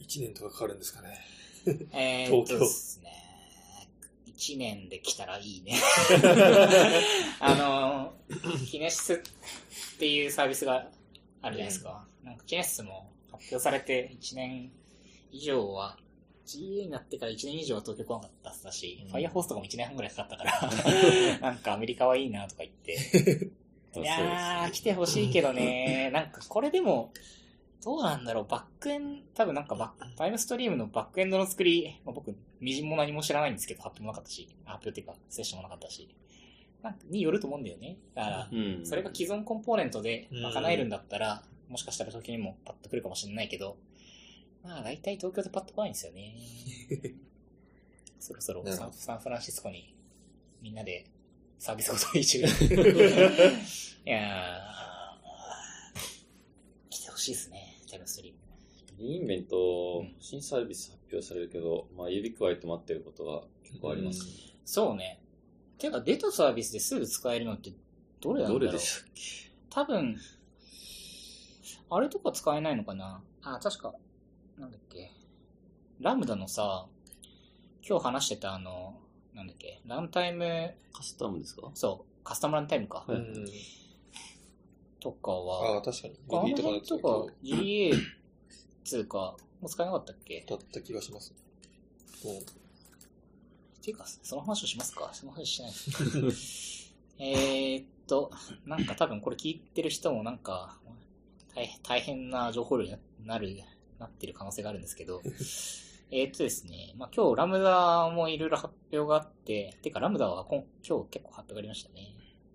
1年とかかかるんですかね。えー、っと東京ですね。1年で来たらいいね。あの、キネシスっていうサービスがあるじゃないですか。なんかキネシスも発表されて1年以上は、GA になってから1年以上は東京来なかったっし、うんファイアフォースとかも1年半ぐらいかかったから、なんかアメリカはいいなとか言って、いやー、来てほしいけどね、なんかこれでも、どうなんだろう、バックエン、多分なんかバック、タイムストリームのバックエンドの作り、まあ、僕、みじんも何も知らないんですけど、発表もなかったし、発表っていうか、セッションもなかったし、なんかによると思うんだよね。だから、うん。それが既存コンポーネントで賄えるんだったら、もしかしたら時にもパッと来るかもしれないけど、まあ大体東京でパッと来ないんですよね。そろそろサンサンフランシスコにみんなでサービスごと移住。いやー、来てほしいですね、タイムストリンベントうん、新サービス発表されるけど、まあ、指加えて待ってることが結構あります。ね。そうね。てか、出たサービスですぐ使えるのってどれなんだろう？どれでしたっけ？多分、あれとか使えないのかな？あ、確か、なんだっけ？ラムダのさ、今日話してたあの、なんだっけ、ランタイム、カスタムですか？そう、カスタムランタイムか。はい。うんとかあはあ、、確かに。あのとかの辺とか GA つうか、もう使えなかったっけ？だった気がします。うんっていうか、その話をしますか？その話しない。えーっと、なんか多分これ聞いてる人もなんか、大大変な情報量になる、なってる可能性があるんですけど、えーっとですね、まあ今日ラムダもいろいろ発表があって、てかラムダは今今日結構発表がありましたね。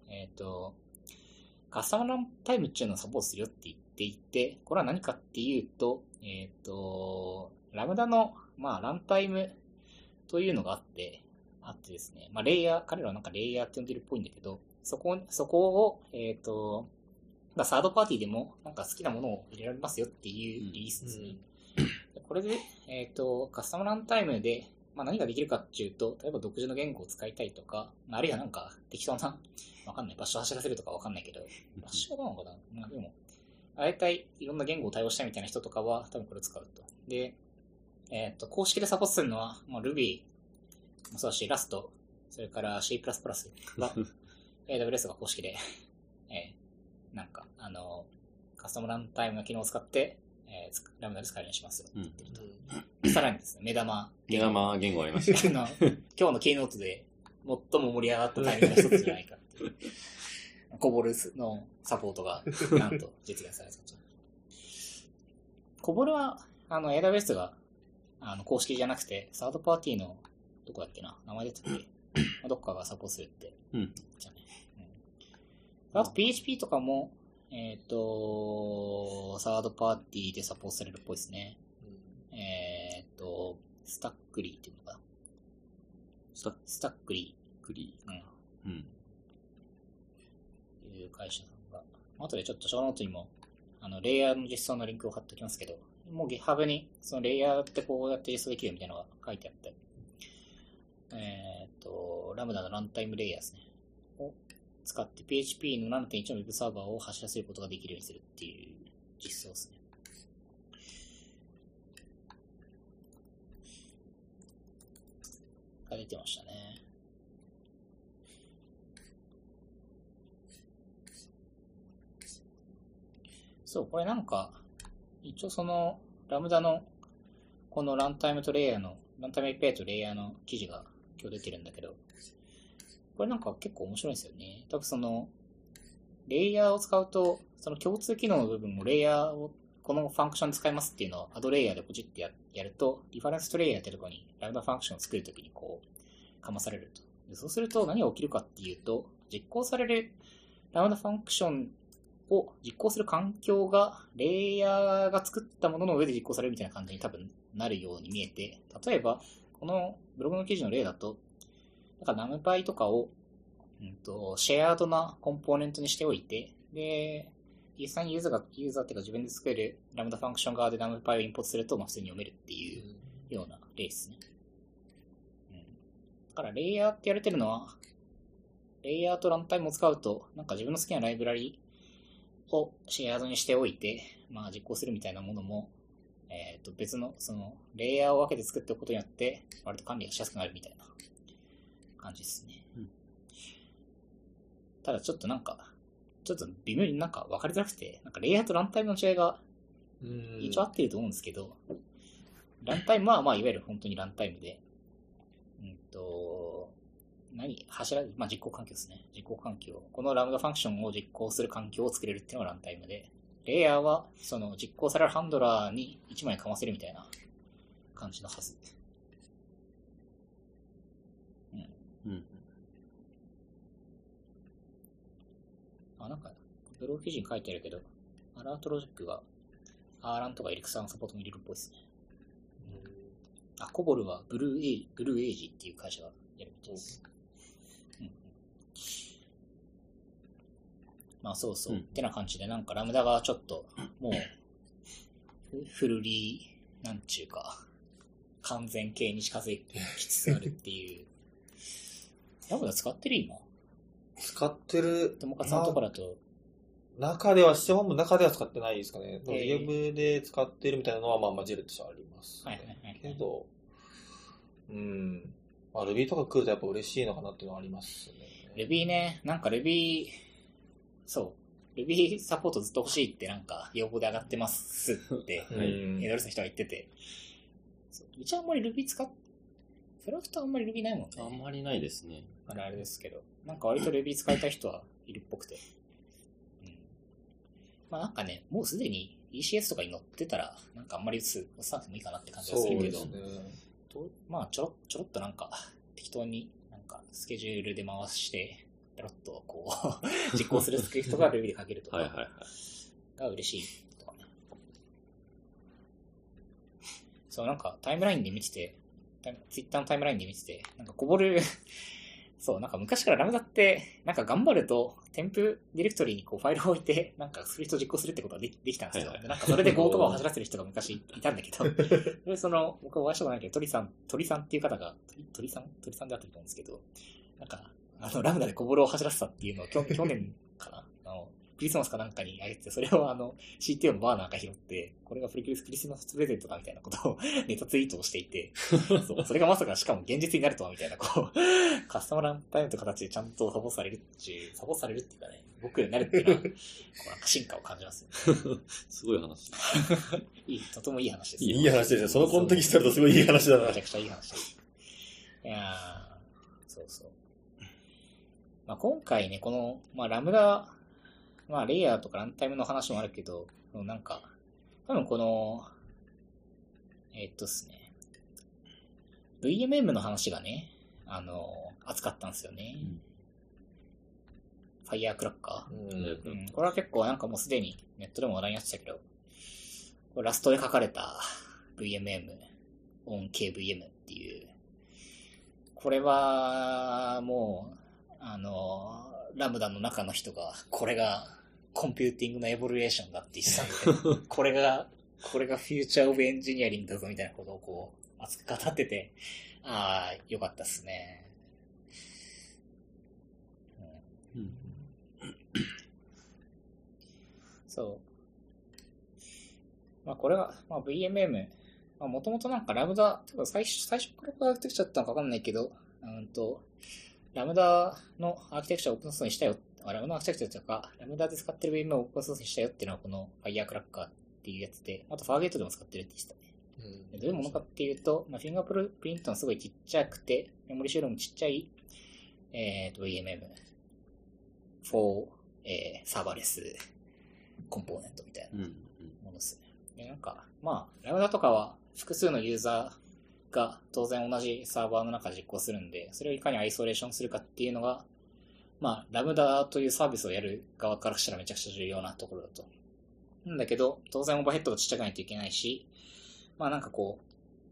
えーっと、カスタマーランタイムっていうのをサポートするよって言っていて、これは何かっていうと、えーっと、ラムダの、まあランタイムというのがあって、あってですね、まあ、レイヤー、彼らはなんかレイヤーって呼んでるっぽいんだけど、そこ、そこを、えっ、と、まあ、サードパーティーでもなんか好きなものを入れられますよっていうリリースですね。でこれで、えっ、と、カスタムランタイムで、まあ、何ができるかっていうと、例えば独自の言語を使いたいとか、まああるいはなんか適当な、わかんない、場所を走らせるとかわかんないけど、場所はどうなのかな？まあでも、大体いろんな言語を対応したいみたいな人とかは多分これを使うと。で、えっ、と、公式でサポートするのは、まあ、Ruby もそうだし、ラスト、それから C++ は、AWS が公式で、えーなんか、あの、カスタムランタイムの機能を使って、えーつラムダで使えるようにしますよって言ってると。さらにですね、目玉。目玉言語ありました。今日のキーノートで最も盛り上がったタイミングの一つじゃないかっていう。コボルのサポートが、なんと実現されたと。 COBOL は、あの、AWS が、あの、公式じゃなくて、サードパーティーの、どこだっけな名前出たっけ？ま あどっかがサポートするって。うん。じゃね。うん。あと PHP とかも、えっ、と、サードパーティーでサポートされるっぽいですね。えっ、と、 Stackery っていうのかな？スタッスタックリクリー。うん。ー。うん。いう会社さんが。後でちょっとショーノートにも、あの、レイヤーの実装のリンクを貼っておきますけど、もう GitHub に、そのレイヤーってこうやって実装できるみたいなのが書いてあって、えーっと、ラムダのランタイムレイヤーですね。を使って PHP の7.1の Web サーバーを走らせることができるようにするっていう実装ですね。が出てましたね。そう、これなんか、一応その、ラムダの、このランタイムとレイヤーの、ランタイム API とレイヤーの記事が今日出てるんだけど、これなんか結構面白いんですよね。多分その、レイヤーを使うと、その共通機能の部分をレイヤーを、このファンクション使いますっていうのをアドレイヤーでポチってややると、リファレンストレイヤーってところにラムダファンクションを作るときにこう、かまされると。でそうすると何が起きるかっていうと、実行されるラムダファンクションを実行する環境が、レイヤーが作ったものの上で実行されるみたいな感じに多分なるように見えて、例えば、このブログの記事の例だと、なんか NumPy とかを、うんと、シェアードなコンポーネントにしておいて、で、実際にユーザーが、ユーザーっていうか自分で作るラムダファンクション側で NumPy をインポートすると、まあ普通に読めるっていうような例ですね。うん。だから、レイヤーってやれてるのは、レイヤーとランタイムを使うと、なんか自分の好きなライブラリをシェアードにしておいて、まあ実行するみたいなものも、えっ、と別の、その、レイヤーを分けて作っておくことによって、割と管理がしやすくなるみたいな感じですね。うんただちょっとなんか、ちょっと微妙になんか分かりづらくて、なんかレイヤーとランタイムの違いがうん一応合ってると思うんですけど、ランタイムはまあいわゆる本当にランタイムで、うんと、何柱、まあ実行環境ですね。実行環境。このラムダファンクションを実行する環境を作れるっていうのがランタイムで、レイヤーは、その実行されるハンドラーに1枚かませるみたいな感じのはず。うん。あ、なんか、ブログ記事に書いてあるけど、アラートロジックが、アーランとかエリクサーのサポートも入れるっぽいですね。あ、コボルはブルーエイブルーエイジっていう会社がやるみたいです。うんうんまあそうそう。うんってな感じで、なんかラムダがちょっと、もう、フフルリー、なんちゅうか、完全形に近づきつつあるっていう。ラムダ使ってる今？使ってる。友勝さんのところだと、中では、システム本部の中では使ってないですかね。えーゲームで使ってるみたいなのは、まあ、混じるとしてはあります、はいはいはいけど、うん。まあ、Ruby とか来るとやっぱ嬉しいのかなっていうのはありますね。Ruby ね、なんか Ruby、そう、Ruby サポートずっと欲しいってなんか要望で上がってますって、うはいんエドレスの人が言ってて、そううちはあんまり Ruby 使っ、フラフトはあんまり Ruby ないもんね。あんまりないですね。あれあれですけど、なんか割と Ruby 使いたい人はいるっぽくて。うん。まあなんかね、もうすでに ECS とかに乗ってたら、なんかあんまりす、押さなくてもいいかなって感じがするけど、ね。とまあちょろちょろっとなんか適当になんかスケジュールで回してペロッとこう 実行するスクリプトが Ruby で書けるとか。が嬉しいとかねそうなんかタイムラインで見ててツイッターのタイムラインで見ててなんかこぼるそう、なんか昔からラムダって、なんか頑張ると、添付ディレクトリにこうファイルを置いて、なんかスクリプト実行するってことができできたんですよ。なんかそれで Go とかを走らせる人が昔いたんだけど、で、その、僕はお会いしたことないけど、鳥さん、鳥さんっていう方が、鳥鳥さん鳥さんであってると思うんですけど、なんか、あの、ラムダでコボルを走らせたっていうのを、去去年クリスマスかなんかにあげてて、それをあの、CTO のバーナーが拾って、これがプリクリスクリスマスプレゼントだみたいなことを ネタツイートをしていて、そう、それがまさかしかも現実になるとはみたいな、こう、カスタマーランタイムという形でちゃんとサポされるっていう、サポされるっていうかね、僕になるっていうのは、こうなんか進化を感じますよね。すごい話。いい、とてもいい話ですいいい話ですね。そのコンテキストだとすごいいい話だなめち。ゃくちゃいい話です。いやーそうそう。まあ、今回ね、この、まあ、ラムダ、まあ、レイヤーとかランタイムの話もあるけど、なんか、多分この、えーっとですね、VMM の話がね、あの、熱かったんですよね。うん。ファイヤークラッカー。うん。うん、これは結構なんかもうすでにネットでも話題になってたけど、これラストで書かれた VMM、on KVM っていう、これはもう、あの、 Lambda の中の人が、これがコンピューティングの evolution だって言ってたんで、これが、これが future of engineering だぞみたいなことをこう、熱く語ってて、ああ、よかったっすね。うんうんそう。まあこれは、まあ VMM、まあもともとなんかラムダ、多分最初、最初からアーキテクチャだったのかわかんないけど、うんと、ラムダのアーキテクチャをオープンソースにしたよ、あラムダのアーキテクチャとか、ラムダで使ってる VMM をオープンソースにしたよっていうのはこの Firecracker っていうやつで、あとファーゲートでも使ってるって言ってたね。でどういうものかっていうと、まあ、フィンガープリントのすごいちっちゃくて、メモリシールもちっちゃい、えー、と VMM、for、えー、サーバーレスコンポーネントみたいなうん。うんものですね。で、なんか、まあ、ラムダとかは複数のユーザーが当然同じサーバーの中で実行するんで、それをいかにアイソレーションするかっていうのが、まあ、ラムダというサービスをやる側からしたらめちゃくちゃ重要なところだと。なんだけど、当然オーバーヘッドがちっちゃくないといけないし、まあなんかこ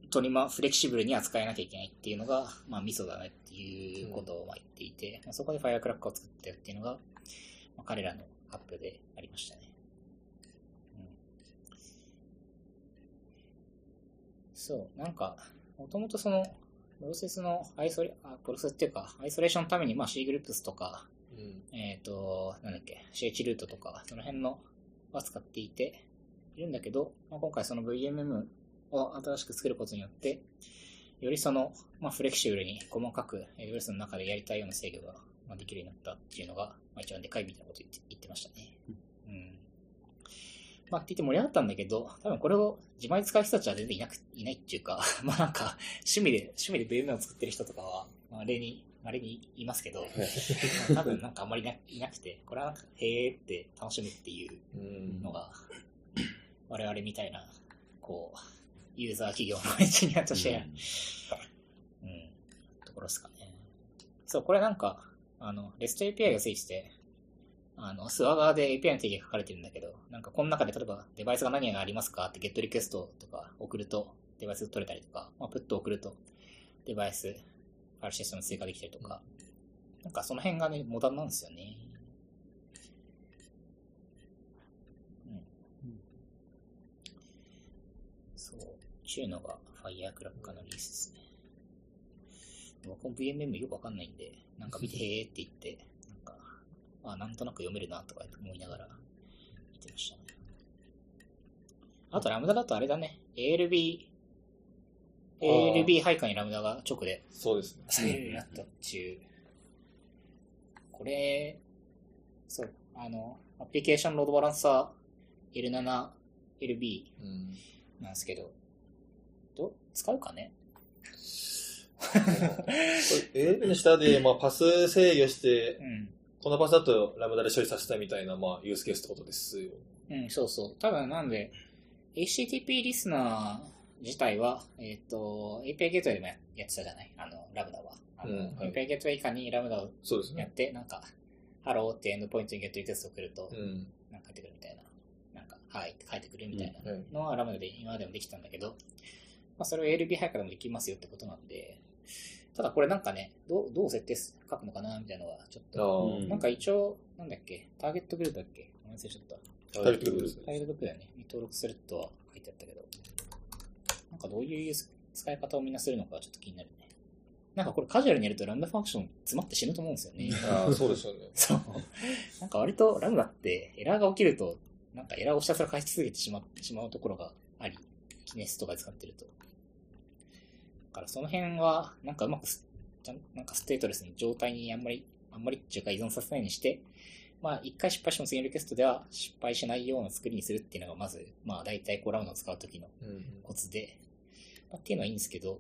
う、トリマ、フレキシブルに扱えなきゃいけないっていうのが、まあミソだねっていうことを言っていて、まあそこでファイアクラッカーを作ったよっていうのが、まあ、彼らの発表でありましたね。うんそう、なんか、もともとその、プロセスのアイソレ、あプロセスっていうか、アイソレーションのために、まあ C グループスとか、うんえっ、と、なんだっけ、CH ルートとか、その辺のは使っていて、いるんだけど、まあ、今回その VMM を新しく作ることによって、よりその、まあ、フレキシブルに細かく AWS の中でやりたいような制御がまあできるようになったっていうのが、まあ、一番でかいみたいなこと言って言ってましたね。うん。まあ、って言って盛り上がったんだけど、多分これを自前で使う人たちは全然いなく、いないっていうか、まあなんか、趣味で、趣味で VM を作ってる人とかは、まあ、例に、まれにいますけど、まあ多分なんかあんまりいなくて、これはなんか、へーって楽しむっていううんのが、我々みたいな、こう、ユーザー企業のエンジニアとして、うん、ところですかね。そう、これなんか、あの、REST API がついてて、あの、スワガーで API の定義が書かれてるんだけど、なんかこの中で例えばデバイスが何がありますかってゲットリクエストとか送るとデバイスが取れたりとか、まあ、プット送るとデバイス、ファイルシステム追加できたりとか、なんかその辺がね、モダンなんですよね。うん。そう、ちゅうのが Firecracker のリリースですね。僕も VMM よくわかんないんで、なんか見てへーって言って、あ、なんとなく読めるなとか思いながら見てましたね。あとラムダだとあれだね、ALB、ALB 配下にラムダが直でそうですね。されるようになったっう。これ、そう、あの、アプリケーションロードバランサー L7、LB うん。なんですけど、どう使うかね？これ ALB の下で、まあ、パス制御してう、ん。このパスだとラムダで処理させたいみたいな、まあ、ユースケースってことですよ。うん、そうそう。多分なんで、HTTP リスナー自体は、えっ、と、API ゲートウェイでもややってたじゃない？あの、ラムダは。あの、うんはい API ゲートウェイ以下にラムダを。やって、なんか、ハローってエンドポイントにゲットリクエストを送ると、うん。なんか返ってくるみたいな。なんか、 Hi って返ってくるみたいなはいのは Lambda で今までもできたんだけど、まあそれを ALB 配下でもできますよってことなんで、ただこれなんかね、どう、どう設定す書くのかなみたいなのはちょっあと、あ、うんなんか一応、なんだっけ、ターゲットグループだっけごめんなさい、ちょっと。ターゲットグループですターゲットグループだよね。に登録するとは書いてあったけど、なんかどういう使い方をみんなするのかちょっと気になるね。なんかこれカジュアルにやると Lambda function 詰まって死ぬと思うんですよね。ああ、そうですよね。そう。なんか割と Lambda ってエラーが起きると、なんかエラーをひたすら返し続けてしまってしまうところがあり、 Kinesis とかで使ってると。だからその辺は、なんかうまくす、ちゃんなんかステートレスに状態にあんまり、あんまりっていうか依存させないようにして、まあ一回失敗しても次のリクエストでは失敗しないような作りにするっていうのがまず、まあ大体こう Lambda を使うときのうん。コツで、まあ、っていうのはいいんですけど、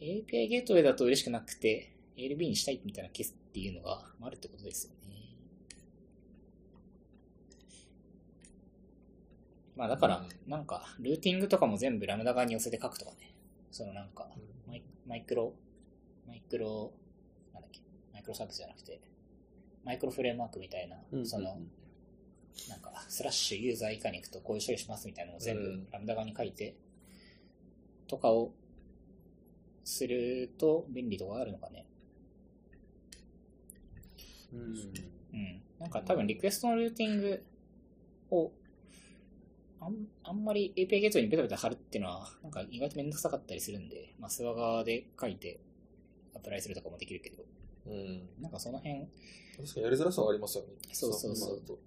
API ゲートウェイだと嬉しくなくて、ALB にしたいみたいなケースっていうのがまああるってことですよね。まあだから、なんか、ルーティングとかも全部ラムダ側に寄せて書くとかね。そのなんか、マイマイクロ、マイクロ、なんだっけ、マイクロサービスじゃなくて、マイクロフレームワークみたいな、うんその、なんか、スラッシュユーザー以下に行くとこういう処理しますみたいなのを全部うんラムダ側に書いて、とかをすると便利とかあるのかね。うんうん。なんか多分リクエストのルーティングをあんあんまり API ゲートにベタベタ貼るっていうのは、なんか意外とめんどくさかったりするんで、まあ、スワ側で書いてアプライするとかもできるけど、うん。なんかその辺、確かにやりづらさはありますよね。そうそうそう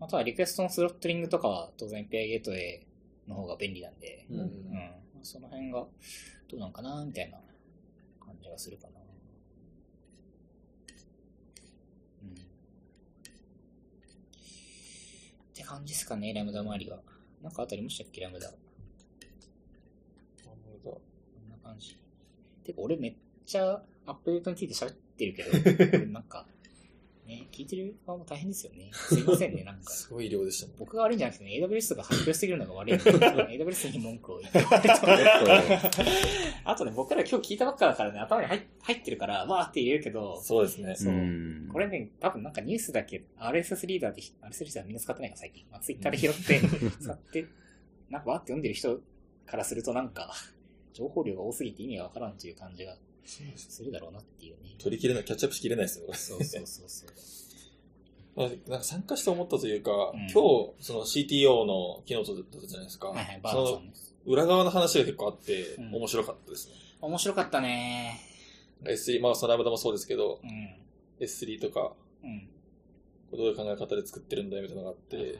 あとはリクエストのスロットリングとかは当然 API ゲートウェイの方が便利なんで、うんうん。その辺がどうなんかなみたいな感じがするかな。うん。って感じですかね、ラムダ周りは。なんかあとありましたっけ、ラムダ。こあ無駄んな感じ。てか、俺めっちゃアップデートについて喋ってるけど、なんか、ね、聞いてる側も大変ですよね。すいませんね、なんか。すごい量でしたね。僕が悪いんじゃなくてね、AWS が発表してくるのが悪いんで、AWS に文句を言ってるあとね、僕ら今日聞いたばっかだからね、頭に入入ってるから、わーって言えるけど、そうですね。そううんこれね、多分なんかニュースだけ、RSS リーダーで、RSS リーダーみんな使ってないから最近。まあ、Twitter で拾って、使って、なんかわーって読んでる人からするとなんか、情報量が多すぎて意味がわからんという感じがするだろうなっていうね。取り切れない、キャッチアップしきれないですよ。そうそうそうそう。なんか参加して思ったというか、うん今日、その CTO のキノートだったじゃないですか。はいはい、バーさその。裏側の話が結構あって、うん面白かったですね。面白かったね S3、まあ、そのラムダもそうですけど、うん。S3 とか、うん。これどういう考え方で作ってるんだよみたいなのがあって、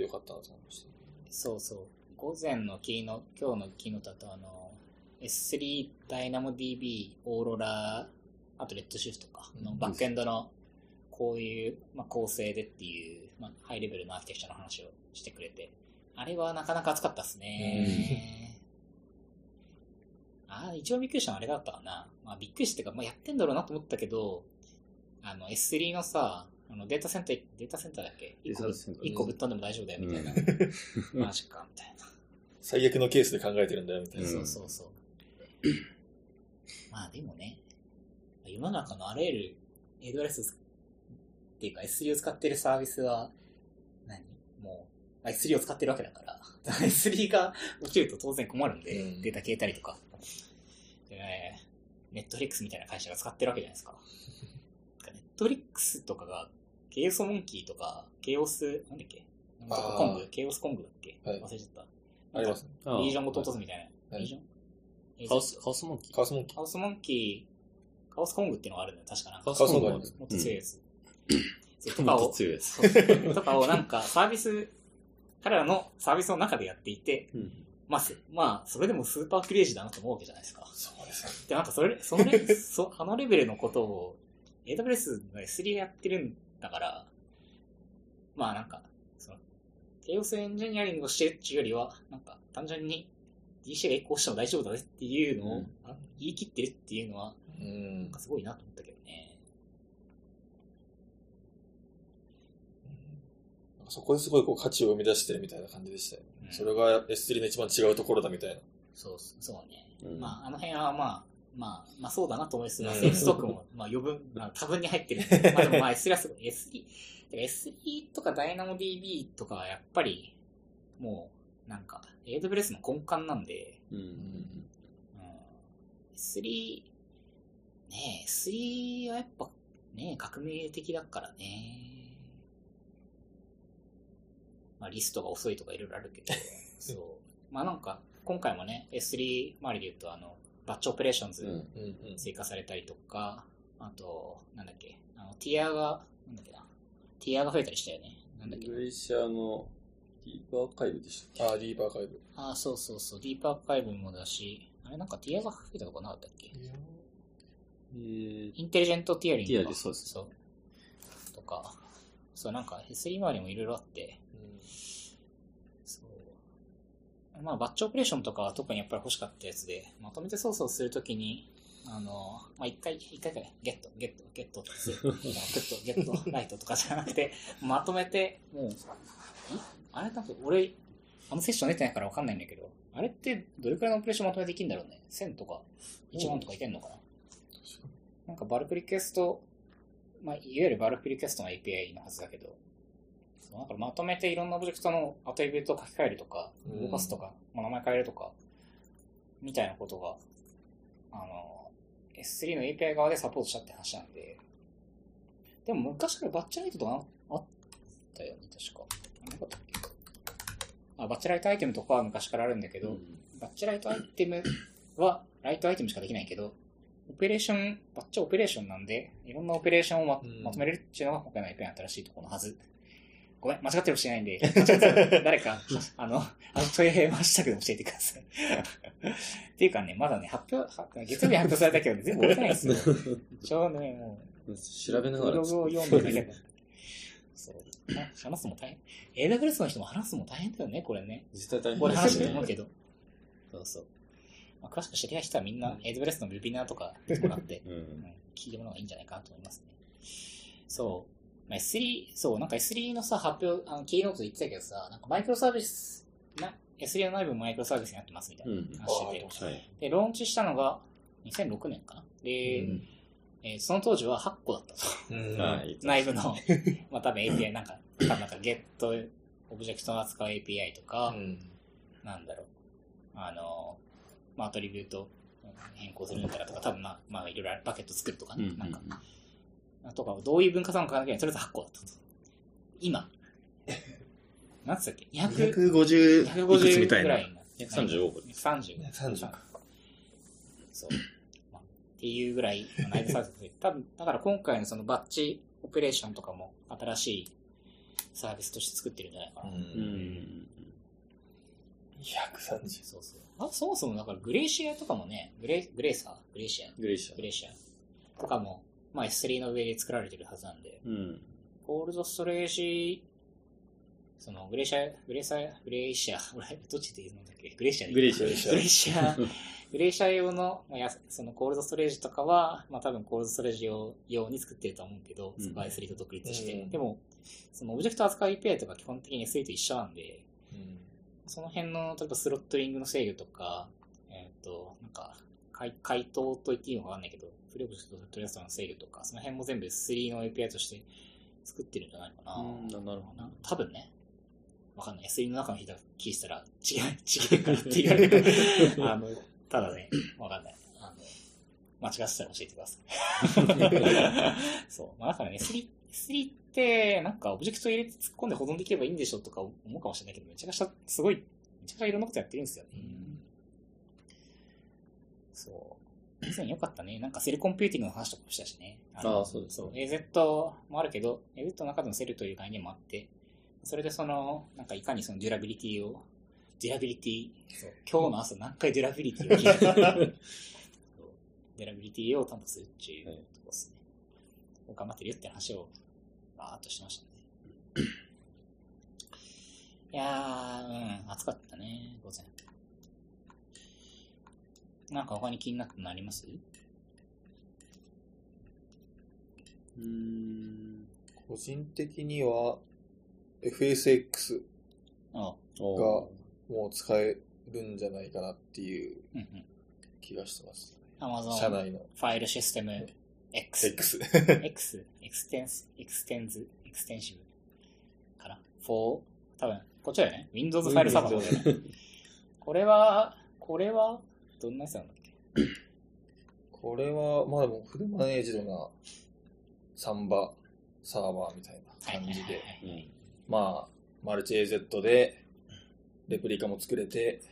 よかったなと思いました。そうそう。午前のキーの、今日のキーノだとあの、S3 DynamoDB、オーロラ、あとレッドシフトか、のうんバックエンドのこういう、まあ、構成でっていう、まあ、ハイレベルなアーキテクチャの話をしてくれて、あれはなかなか熱かったっすね。ああ、一応びっくりしたのはあれだったかな。まあびっくりしてか、まあやってんだろうなと思ったけど、あの S3 のさ、あのデータセンター、データセンターだっけ？データセンター一個ぶっ飛んでも大丈夫だよ、みたいな。マジか、みたいな。最悪のケースで考えてるんだよ、みたいな。うんそうそうそう。まあでもね、世の中のあらゆる AWS っていうか S3 を使ってるサービスは何、もう S3 を使ってるわけだから、S3 が落ちると当然困るんで、うん。データ消えたりとか。で、ネットフリックスみたいな会社が使ってるわけじゃないですか。ネットフリックスとかが、ケイオスモンキーとか、ケイオス、なんだっけコングケイオスコングだっけ、はい。忘れちゃった。ありますリージョンごと落とすみたいな。はい。リージョン？カオス、カオスモンキー？カースモンキカオスモンキー、カオスコングっていうのがあるんだよ、確かなんか。カオスカオスモンキーモンキーあるもっと強いやつ。そうともっとかを、強いやつ。そうとかをなんかサービス、彼らのサービスの中でやっていて、うんまあ、すまあ、それでもスーパークレイジーだなと思うわけじゃないですか。そうですね。で、なんかそれ、そのレ そあのレベルのことを AWS が S3 でやってるんだから、まあなんか、その、ケイオスエンジニアリングをしてるっていうよりは、なんか単純に DC が移行しても大丈夫だねっていうのを、うんあ言い切ってるっていうのは、うんなんかすごいなと思ったけどね。そこですごいこう価値を生み出してるみたいな感じでしたよね。うんそれが S3 の一番違うところだみたいな。そう、そうね。うんまあ、あの辺はまあ、まあ、まあそうだなと思いますが、うんセールストークも、まあ余分、まあ多分に入ってる。まあでもまあ S3 はすごい。S3、てか S3 とか DynamoDB とかはやっぱり、もう、なんか、AWS の根幹なんで、うんうん、S3、ねえ、S3 はやっぱ、ねえ、革命的だからね。まあリストが遅いとかいろいろあるけど、そう。まあなんか、今回もね、S3 周りで言うと、あの、 Batch Operations うんうんうん。追加されたりとか、あと、なんだっけ、あの、 tier が、なんだっけな、ティアが増えたりしたよね。なんだっけグレイシアのディープアーカイブでしたっあー、ディープアーカイブ。ああ、そうそうそう、ディープアーカイブもだし、あれなんかティアが増えたとこなかったっけ？けえーインテリジェントティアリングティアでそうです。そう。とか、そう、なんか S3 周りもいろいろあって、そう。まあ、バッチオペレーションとかは特にやっぱり欲しかったやつで、まとめて操作をするときに、あの、まあ、一回、一回くらい、ゲット、ゲット、ゲット。ってする、グット、ゲット、ライトとかじゃなくて、まとめて、もう、いあれなんか俺、あのセッション出てないからわかんないんだけど、あれってどれくらいのオペレーションまとめできるんだろうね ?1000 とか、1万とかいけんのかな？なんかバルクリクエスト、まあ、いわゆるバルクリクエストの API のはずだけど、そうなんかまとめていろんなオブジェクトのアトリビュートを書き換えるとか、うん動かすとか、まあ、名前変えるとか、みたいなことが、あの、S3 の API 側でサポートしたって話なんで、でも昔からバッチライトとかあったよね、確か。あ、バッチライトアイテムとかは昔からあるんだけど、バッチライトアイテムは、ライトアイテムしかできないけど、オペレーション、バッチオペレーションなんで、いろんなオペレーションをま,、うんまとめれるっていうのが今回の API の新しいところのはず。ごめん、間違ってるしれないんで、誰か、あの、あの問いましたけど教えてください。っていうかね、まだね、発表、は月曜日に発表されたけど、全部終えてないんですよ。ちょうどね、もう、調べながらブログを読んでるだけだそう。な話すのも大変。AWS の人も話すのも大変だよね、これね。絶対大変これ話して思うけど。そうそう。まあ、詳しく知りたい人はみんな AWS のウェビナーとかもらって、ううんん、聞いてもらうのがいいんじゃないかなと思いますね。そう。まあ、S3、そう、なんか S3 のさ、発表、あの、キーノートで言ってたけどさ、なんかマイクロサービス、な、S3 の内部もマイクロサービスになってますみたいなうん話してて、はい。で、ローンチしたのが2006年かな。で、うんえーその当時は8個だったと。内部の、まあ多分 API、なんか、多分なんか Get オブジェクトを扱う API とか、うんなんだろう、あの、まあアトリビュート変更するんだらとか、多分まあ、まあいろいろバケット作るとかね、うんなんか、とか、どういう分割なのかなきゃとりあえず8個だったと。今、なんつったっけ ?200、250いくつみ150たいなぐら。いになって。135個30。30そう。まあっていうぐらいの内部サービスで、多分、だから今回のそのバッチオペレーションとかも新しいサービスとして作ってるんじゃないかな。うん。うん。230。そうそう。あ、そもそもだからグレーシアとかもね、グレグレーサー？グレーシア？グレイシャグレーシア。とかも、まあ S3 の上で作られてるはずなんで、うん。コールドストレージその、グレーシャー、グレーサー、グレーシャー、俺、どっちで言うんだっけ？グレーシャーでグレーシャーグレーシャグレーシャー、グレーシャー用の、まあ、やそのコールドストレージとかは、まあ多分コールドストレージ用用に作ってると思うけど、うんそこは S3 と独立して。うんでも、そのオブジェクト扱い API とか基本的に S3 と一緒なんで、うんその辺の、例えばスロットリングの制御とか、えっ、と、なんか、回回答と言っていいのかわかんないけど、フレオブジェクトとトレーストの制御とか、その辺も全部 S3 の API として作ってるんじゃないかな。うんなるほどな多分ね。わかんない。SE の中の人が聞いてたら、違う、違うからって言われる。あの、ただね、わかんない。あの、間違ってたら教えてください。そう。まあだからね、S3、S3 って、なんかオブジェクト入れて突っ込んで保存できればいいんでしょとか思うかもしれないけど、めちゃくちゃ、すごい、めちゃくちゃいろんなことやってるんですよね。そう。以前よかったね。なんか cell computing の話とかもしたしね。のああそうですそう。AZ もあるけど、AZ の中でのセルという概念もあって、それでその、なんかいかにその durability を、 durability、そう今日の朝何回 durability を聞いた？durability を担保するっていうとこですね。頑張ってるよって話を、バーっとしてましたね。いやー、うん、暑かったね、午前。なんか他に気になったのあります？うーん。個人的には、 FSx がもう使えるんじゃないかなっていう。気がしてます。Amazon 社内のファイルシステム X。X。X、エクステンス、エクステンズ、 extensive かな ?for、多分、こっちだよね。Windows ファイルサーバーだよね。これは、これは、どんなやつなんだっけ？これは、まあでもフルマネージドな Samba サーバーみたいな感じで、まあ、マルチ AZ でレプリカも作れて、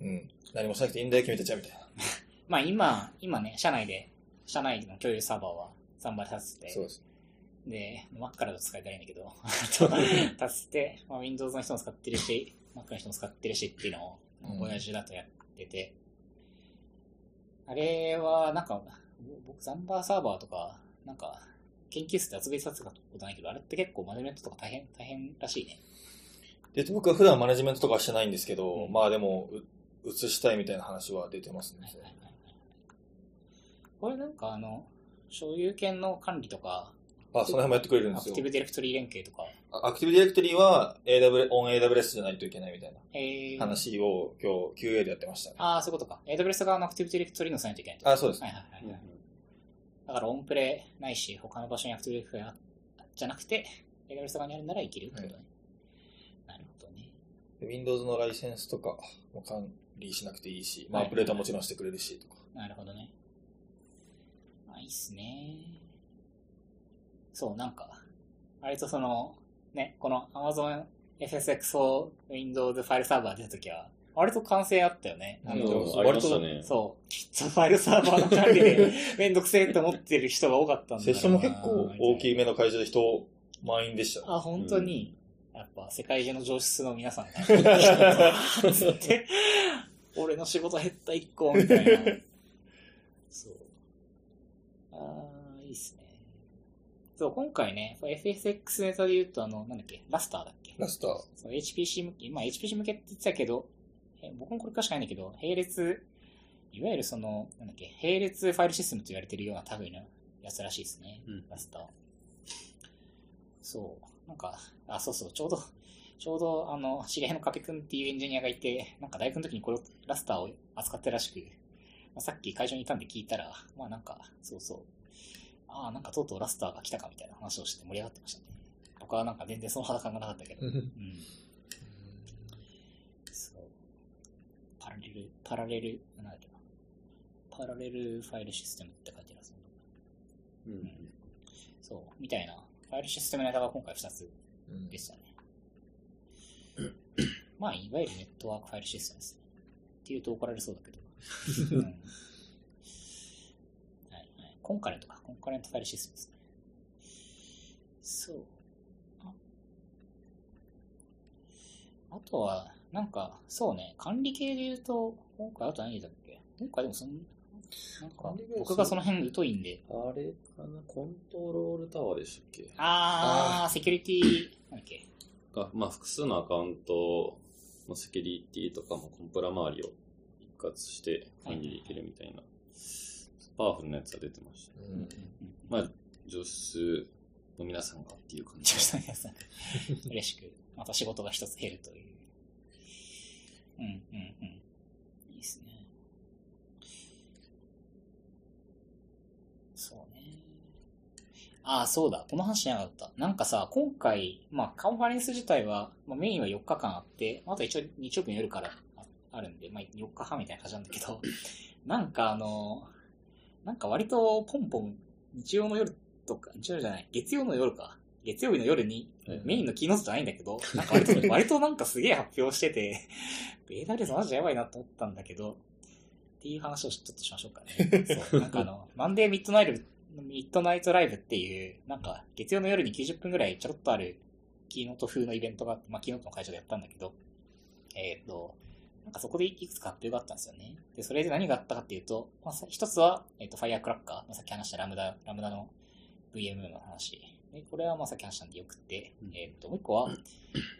うん、何もしなくていいんだよ、君たちは、みたいな。まあ今、今ね、社内で、社内の共有サーバーは3倍立つて、そうです。で、Mac からだと使いたいんだけど、と 立つて、まあ、Windows の人も使ってるし、Mac の人も使ってるしっていうのを、うん親父だとやってて、あれは、なんか、僕、 Samba サーバーとか、なんか、研究室で集めてたことないけど、あれって結構マネジメントとか大変、大変らしいね。で、僕は普段マネジメントとかはしてないんですけど、うんまあでも、う移したいみたいな話は出てますね。これなんかあの、所有権の管理とか、あ、その辺もやってくれるんですよ Active Directory 連携とか、あ Active Directory は AW、 on AWS じゃないといけないみたいなえー、話を今日 QA でやってましたね。ああ、そういうことか。AWS 側のアクティブディレクトリーのさないといけないあ、そうですはい。はいはいはい。だからオンプレないし、他の場所にアクティブディレクトリじゃなくて、AWS 側にあるならいけるってことね。Windows のライセンスとかも管理しなくていいし、まあ、はいアップデートはもちろんしてくれるしとか。なるほどね。まあ、いいっすね。そう、なんか、割とその、ね、この Amazon FSX4 Windows ファイルサーバー出たときは、割と完成あったよね。あうんの、そうありましたね。そう、きっとファイルサーバーの管理で めんどくせえって思ってる人が多かったんだろうなセッションも結構大きいみ目の会場で人満員でしたあ、本当に、やっぱ世界中の上質の皆さんが、つって、俺の仕事減った一個、みたいな。そう。あーいいっすね。そう、今回ね、FSX ネタで言うと、あの、なんだっけ、ラスターだっけ？ラスター。そう HPC 向け、まあ HPC 向けって言ってたけど、え僕もこれかしかないんだけど、並列、いわゆるその、なんだっけ、並列ファイルシステムと言われてるような類のやつらしいですね、うんラスター。そう、なんか、あ、そうそう、ちょうど、ちょうど、あの、知り合いのカペ君っていうエンジニアがいて、なんか大学の時にこれを、ラスターを扱ってるらしく、まあ、さっき会場にいたんで聞いたら、まあなんか、そうそう、ああ、なんかとうとうラスターが来たかみたいな話をして盛り上がってましたね。僕はなんか全然その肌感がなかったけど、うん。そう。パラレル、パラレル、なんだっけな。パラレルファイルシステムって書いてあるはずなんだうんそう。みたいな。ファイルシステムネタが今回2つうんでしたね。まあ、いわゆるネットワークファイルシステムですね。っていうと怒られそうだけど。うんはいはい。コンカレントか。コンカレントファイルシステムですね。そう。ああとは、なんか、そうね、管理系で言うと、今回あと何だっけ？今回でもそん僕がその辺疎いんで、あれかな？コントロールタワーでしたっけ？あー、セキュリティ、なんだっけ？が、まあ、複数のアカウントのセキュリティとかもコンプラ周りを一括して管理できるみたいな、パワフルなやつが出てました。うんまあ、上質の皆さんがっていう感じ女。子の皆さんが嬉しく、また仕事が一つ減るという。うん、うん、うん。いいですね。そうね。ああ、そうだ。この話しなかった。なんかさ、今回、まあ、カンファレンス自体は、まあ、メインは4日間あって、あと一応日曜日の夜からああるんで、まあ、4日半みたいな感じなんだけど、なんかあの、なんか割とポンポン、日曜の夜とか、日曜じゃない、月曜の夜か。月曜日の夜にはいメインのキーノートじゃないんだけど、なんか割と、割となんかすげえ発表してて、AWS マジでやばいなと思ったんだけど、っていう話をちょっとしましょうかね。そう。なんかあの、マンデーミッドナイト、ミッドナイトライブっていう、なんか月曜の夜に90分ぐらいちょろっとあるキーノート風のイベントがあって、まあキーノートの会場でやったんだけど、えっ、と、なんかそこでいくつか発表があったんですよね。で、それで何があったかっていうと、まあ、さ一つは、えっ、と、ファイアクラッカー、まあさっき話したラムダ、ラムダの VM の話。で、これはまあさっき話したんでよくって、うんえっ、と、もう一個は、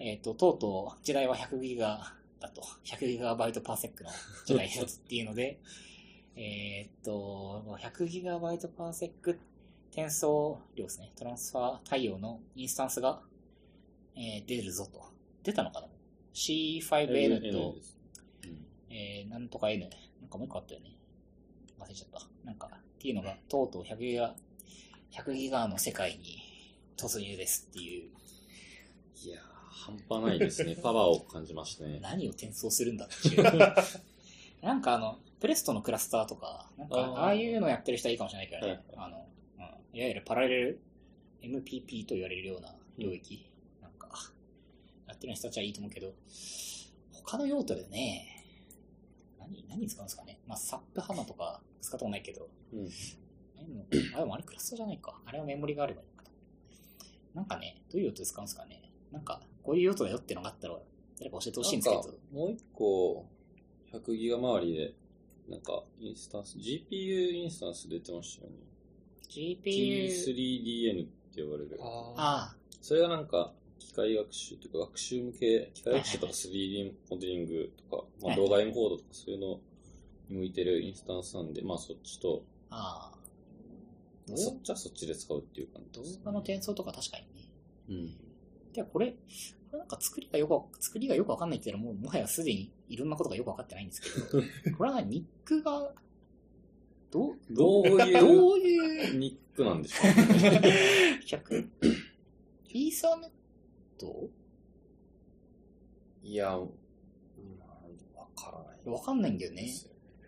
えっ、と、とうとう時代は100ギガだと、100ギガバイトパーセックの時代だとっていうので、えっと、100ギガバイトパーセック転送量ですね。トランスファー対応のインスタンスが、えー出るぞと。出たのかな ?C5N と、えー、なんとか N。なんかもう一個あったよね。忘れちゃった。なんか、っていうのが、とうとう100ギガ、100ギガの世界に突入ですっていう、いやー、半端ないですね。パワーを感じましたね。何を転送するんだっていう。なんかあの、プレストのクラスターとか、なんか、あーああいうのやってる人はいいかもしれないけどね。はいあの、うん、いわゆるパラレル MPP と言われるような領域、なんか、やってる人たちはいいと思うけど、他の用途でね、何、何に使うんですかね。まあ、サップハマとか使ったことないけど、うん。あでも、あ、れクラスターじゃないか。あれはメモリがあればいいのかな。なんかね、どういう用途で使うんですかね。なんか、こういう用途だよってのがあったら、誰か教えてほしいんですけど。、もう一個、100ギガ周りで、なんか、インスタンス、GPU インスタンス出てましたよね。GPU、G3DN って呼ばれる。ああそれがなんか、機械学習というか、学習向け、機械学習とか 3D モデリングとか、まあ、はい動画エンコードとかそういうのに向いてるインスタンスなんで、まあそっちと、あ、ああ。そっちはそっちで使うっていう感じ動です、画の転送とか確かにね。うん。で、これ、これなんか作りがよくわ、作りがよくわかんないって言ったらもうもはやすでにいろんなことがよくわかってないんですけど、これはニックが、どう、どういうどういう、ニックなんでしょうね。100、イーサーネット？いや、うんわからない。わかんないんだよね。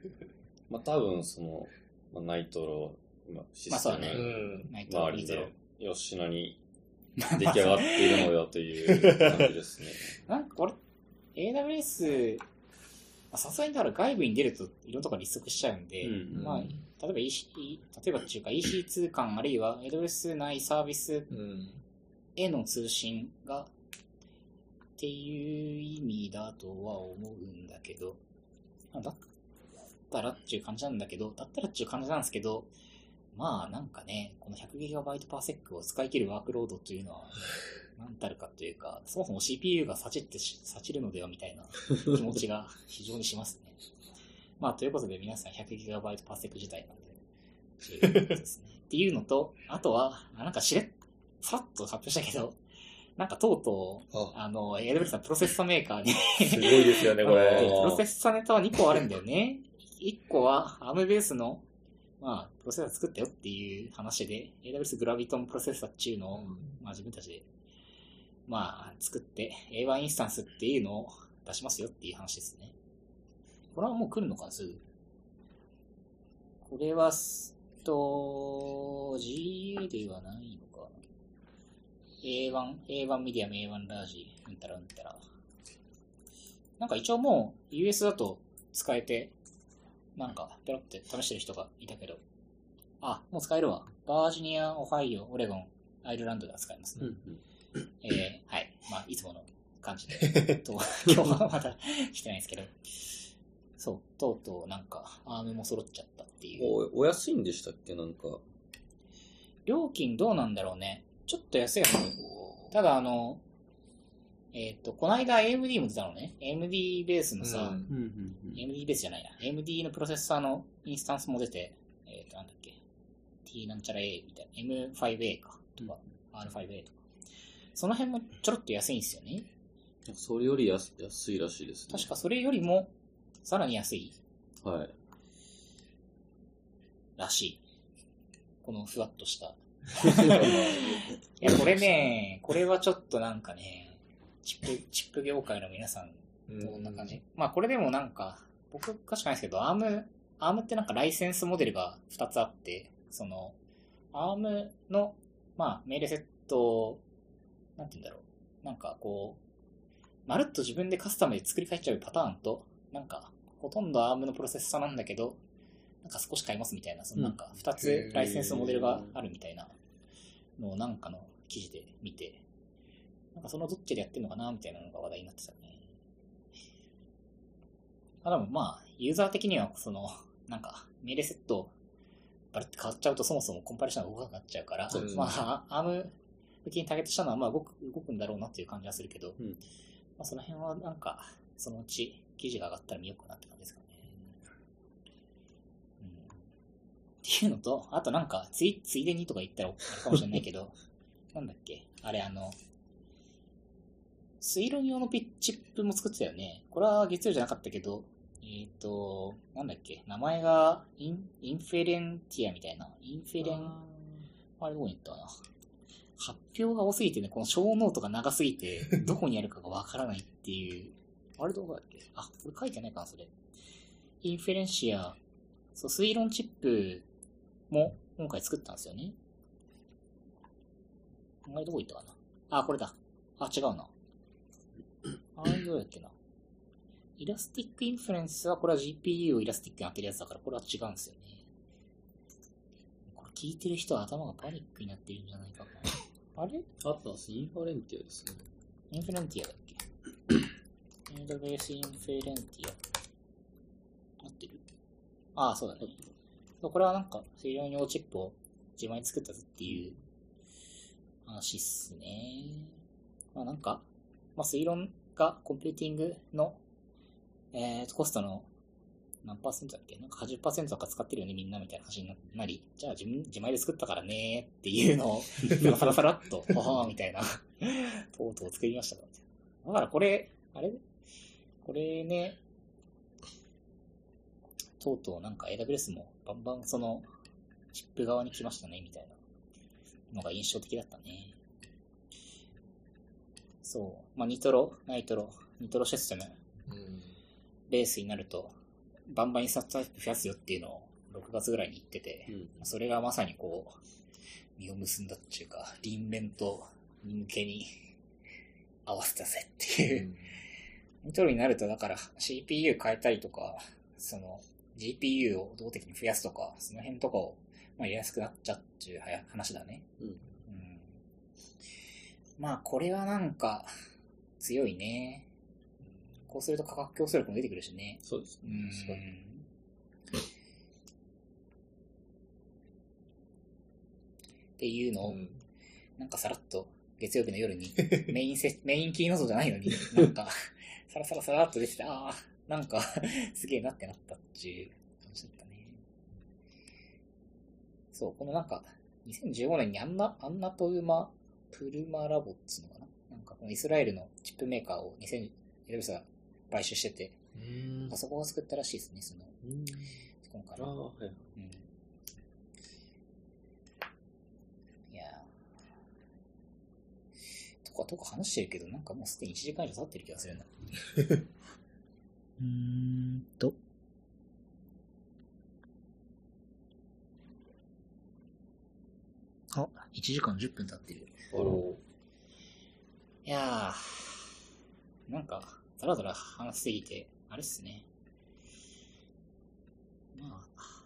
まあ多分その、まあ、ナイトロ、今、システムうん。ナイト周りで、吉野に出来上がっているのよという感じですね。なんかこれ、AWS、まあさすがにだから外部に出るといろんなところに立足しちゃうんで、うんまあ、例えば EC、例えばっていうか EC 通関あるいは AWS 内サービスうん。への通信がっていう意味だとは思うんだけど、まあだったらっていう感じなんだけど、だったらっていう感じなんですけど、まあなんかね、この 100GB パーセックを使い切るワークロードというのは、何たるかというか、そもそも CPU がさちってし、さちるのではみたいな気持ちが非常にしますね。まあということで皆さん 100GB パーセック自体なんで、ですね。っていうのと、あとは、あなんかしれっ、さっと発表したけど、なんかとうとう、あ、あの、AWS のプロセッサメーカーにすごいですよね、こプれ。ロセッサネタは2個あるんだよね。1個は ARM ベースの、まあ、プロセッサー作ったよっていう話で、AWS グラビトンプロセッサーっていうのを、まあ自分たちで、まあ作って A1 インスタンスっていうのを出しますよっていう話ですね。これはもう来るのかな、すぐ？これは、すと、GA ではないのか。A1、A1 ミディアム、A1 ラージ、うんたらうんたら。なんか一応もう US だと使えて、なんかペロって試してる人がいたけど、あ、もう使えるわ。バージニア、オハイオ、オレゴン、アイルランドでは使えますね。えー、はい。まあ、いつもの感じで。と今日はまだ来てないんですけど。そう、とうとうなんか、アームも揃っちゃったっていう。おお安いんでしたっけ？なんか。料金どうなんだろうね。ちょっと安いはず。ただあの、えっ、と、この間 AMD も出たのね。AMD ベースのさ、うん AMD ベースじゃないな。AMD のプロセッサーのインスタンスも出て、えっ、と、なんだっけ。T なんちゃら A みたいな。M5A か。とか、R5A とか。その辺もちょろっと安いんですよね。うん。それより安安いらしいですね。確かそれよりも、さらに安いはい。らしい。このふわっとした。いや、これね、これはちょっとなんかね、チップ、チップ業界の皆さん、どんな感じ、まあこれでもなんか、僕詳しくないですけど、アーム、アームってなんかライセンスモデルが2つあって、その、 Arm の、まあ命令セットを、なんて言うんだろう。なんかこう、まるっと自分でカスタムで作り変えちゃうパターンと、なんか、ほとんど Arm のプロセッサーなんだけど、なんか少し変えますみたいな、そのなんか2つライセンスモデルがあるみたいなのをなんかの記事で見て、なんかそのどっちでやってるのかなみたいなのが話題になってたね。あ、でもまあ、ユーザー的にはその、なんか、命令セット、バルって変わっちゃうとそもそもコンパイレーションが動かなくなっちゃうから、ねまあ、アーム向きにターゲットしたのはまあ動く、動くんだろうなっていう感じはするけど、うんまあその辺はなんか、そのうち記事が上がったら見ようかなって感じですかね。うん。っていうのと、あとなんか、つい、ついでにとか言ったらあれかもしれないけど、なんだっけ？あれあの、水路用のピッチップも作ってたよね。これは月曜じゃなかったけど、えっ、と、なんだっけ名前がイン、 Inferentia みたいな。インフェレン、あれどこに行ったかな。発表が多すぎてね、このショーノートが長すぎて、どこにあるかがわからないっていう。あれどこだっけ？あ、これ書いてないかな、それ。 Inferentia、そう、推論チップも今回作ったんですよね。あれどこ行ったかな？あ、これだ。あ、違うな。あれどうだっけな。 Elastic Inference は、これは GPU を elastic に当てるやつだから、これは違うんですよね。これ聞いてる人は頭がパニックになってるんじゃないかな。あれ？あったんです。 Inferentia ですね。 Inferentia だっけ ? AWS Inferentia。合ってるああ、そうだね。これはなんか、水量用チップを自前に作ったぞっていう話っすね。まあなんか、まあ推論がコンピューティングの、えーと、コストの何パーセントだっけ？なんか80%とか使ってるよねみんなみたいな話になり、じゃあ自分、自前で作ったからねーっていうのを、サラサラっと、ははーみたいな、とうとう作りましただからこれ、あれ？これね、とうとうなんか AWS もバンバンその、チップ側に来ましたね、みたいなのが印象的だったね。そう。まあ、ニトロ、ナイトロ、ニトロシステム、うんベースになると、バンバンインスタンスタイプ増やすよっていうのを6月ぐらいに言ってて、うん。それがまさにこう、実を結んだっていうか、輪面と向けに合わせたぜっていう。ニトロになると、だから CPU 変えたりとか、その GPU を動的に増やすとか、その辺とかを、まあ、やりやすくなっちゃうっていう話だね。うん。うん。まあ、これはなんか、強いね。こうすると価格競争力も出てくるしね。そうですね。うん確かに。っていうのを、うんなんかさらっと月曜日の夜に メインセ、メインキーノートじゃないのに、なんか、さらさらさらっと出てて、ああ、なんか、すげえなってなったっていう感じだったね。そう、このなんか、2015年にアンナ、アンナプルマ、プルマラボっつうのかな？なんかこのイスラエルのチップメーカーを2000、エルビスが買収してて、うんあそこが作ったらしいですね、その、うん。今回の。ああ、はい。うん。いやーとかとか話してるけど、なんかもうすでに1時間以上経ってる気がするな。うーんと。あ、1時間10分経ってる。あの、いやー、なんか、だらだら話しすぎて、あれっすね。まあ、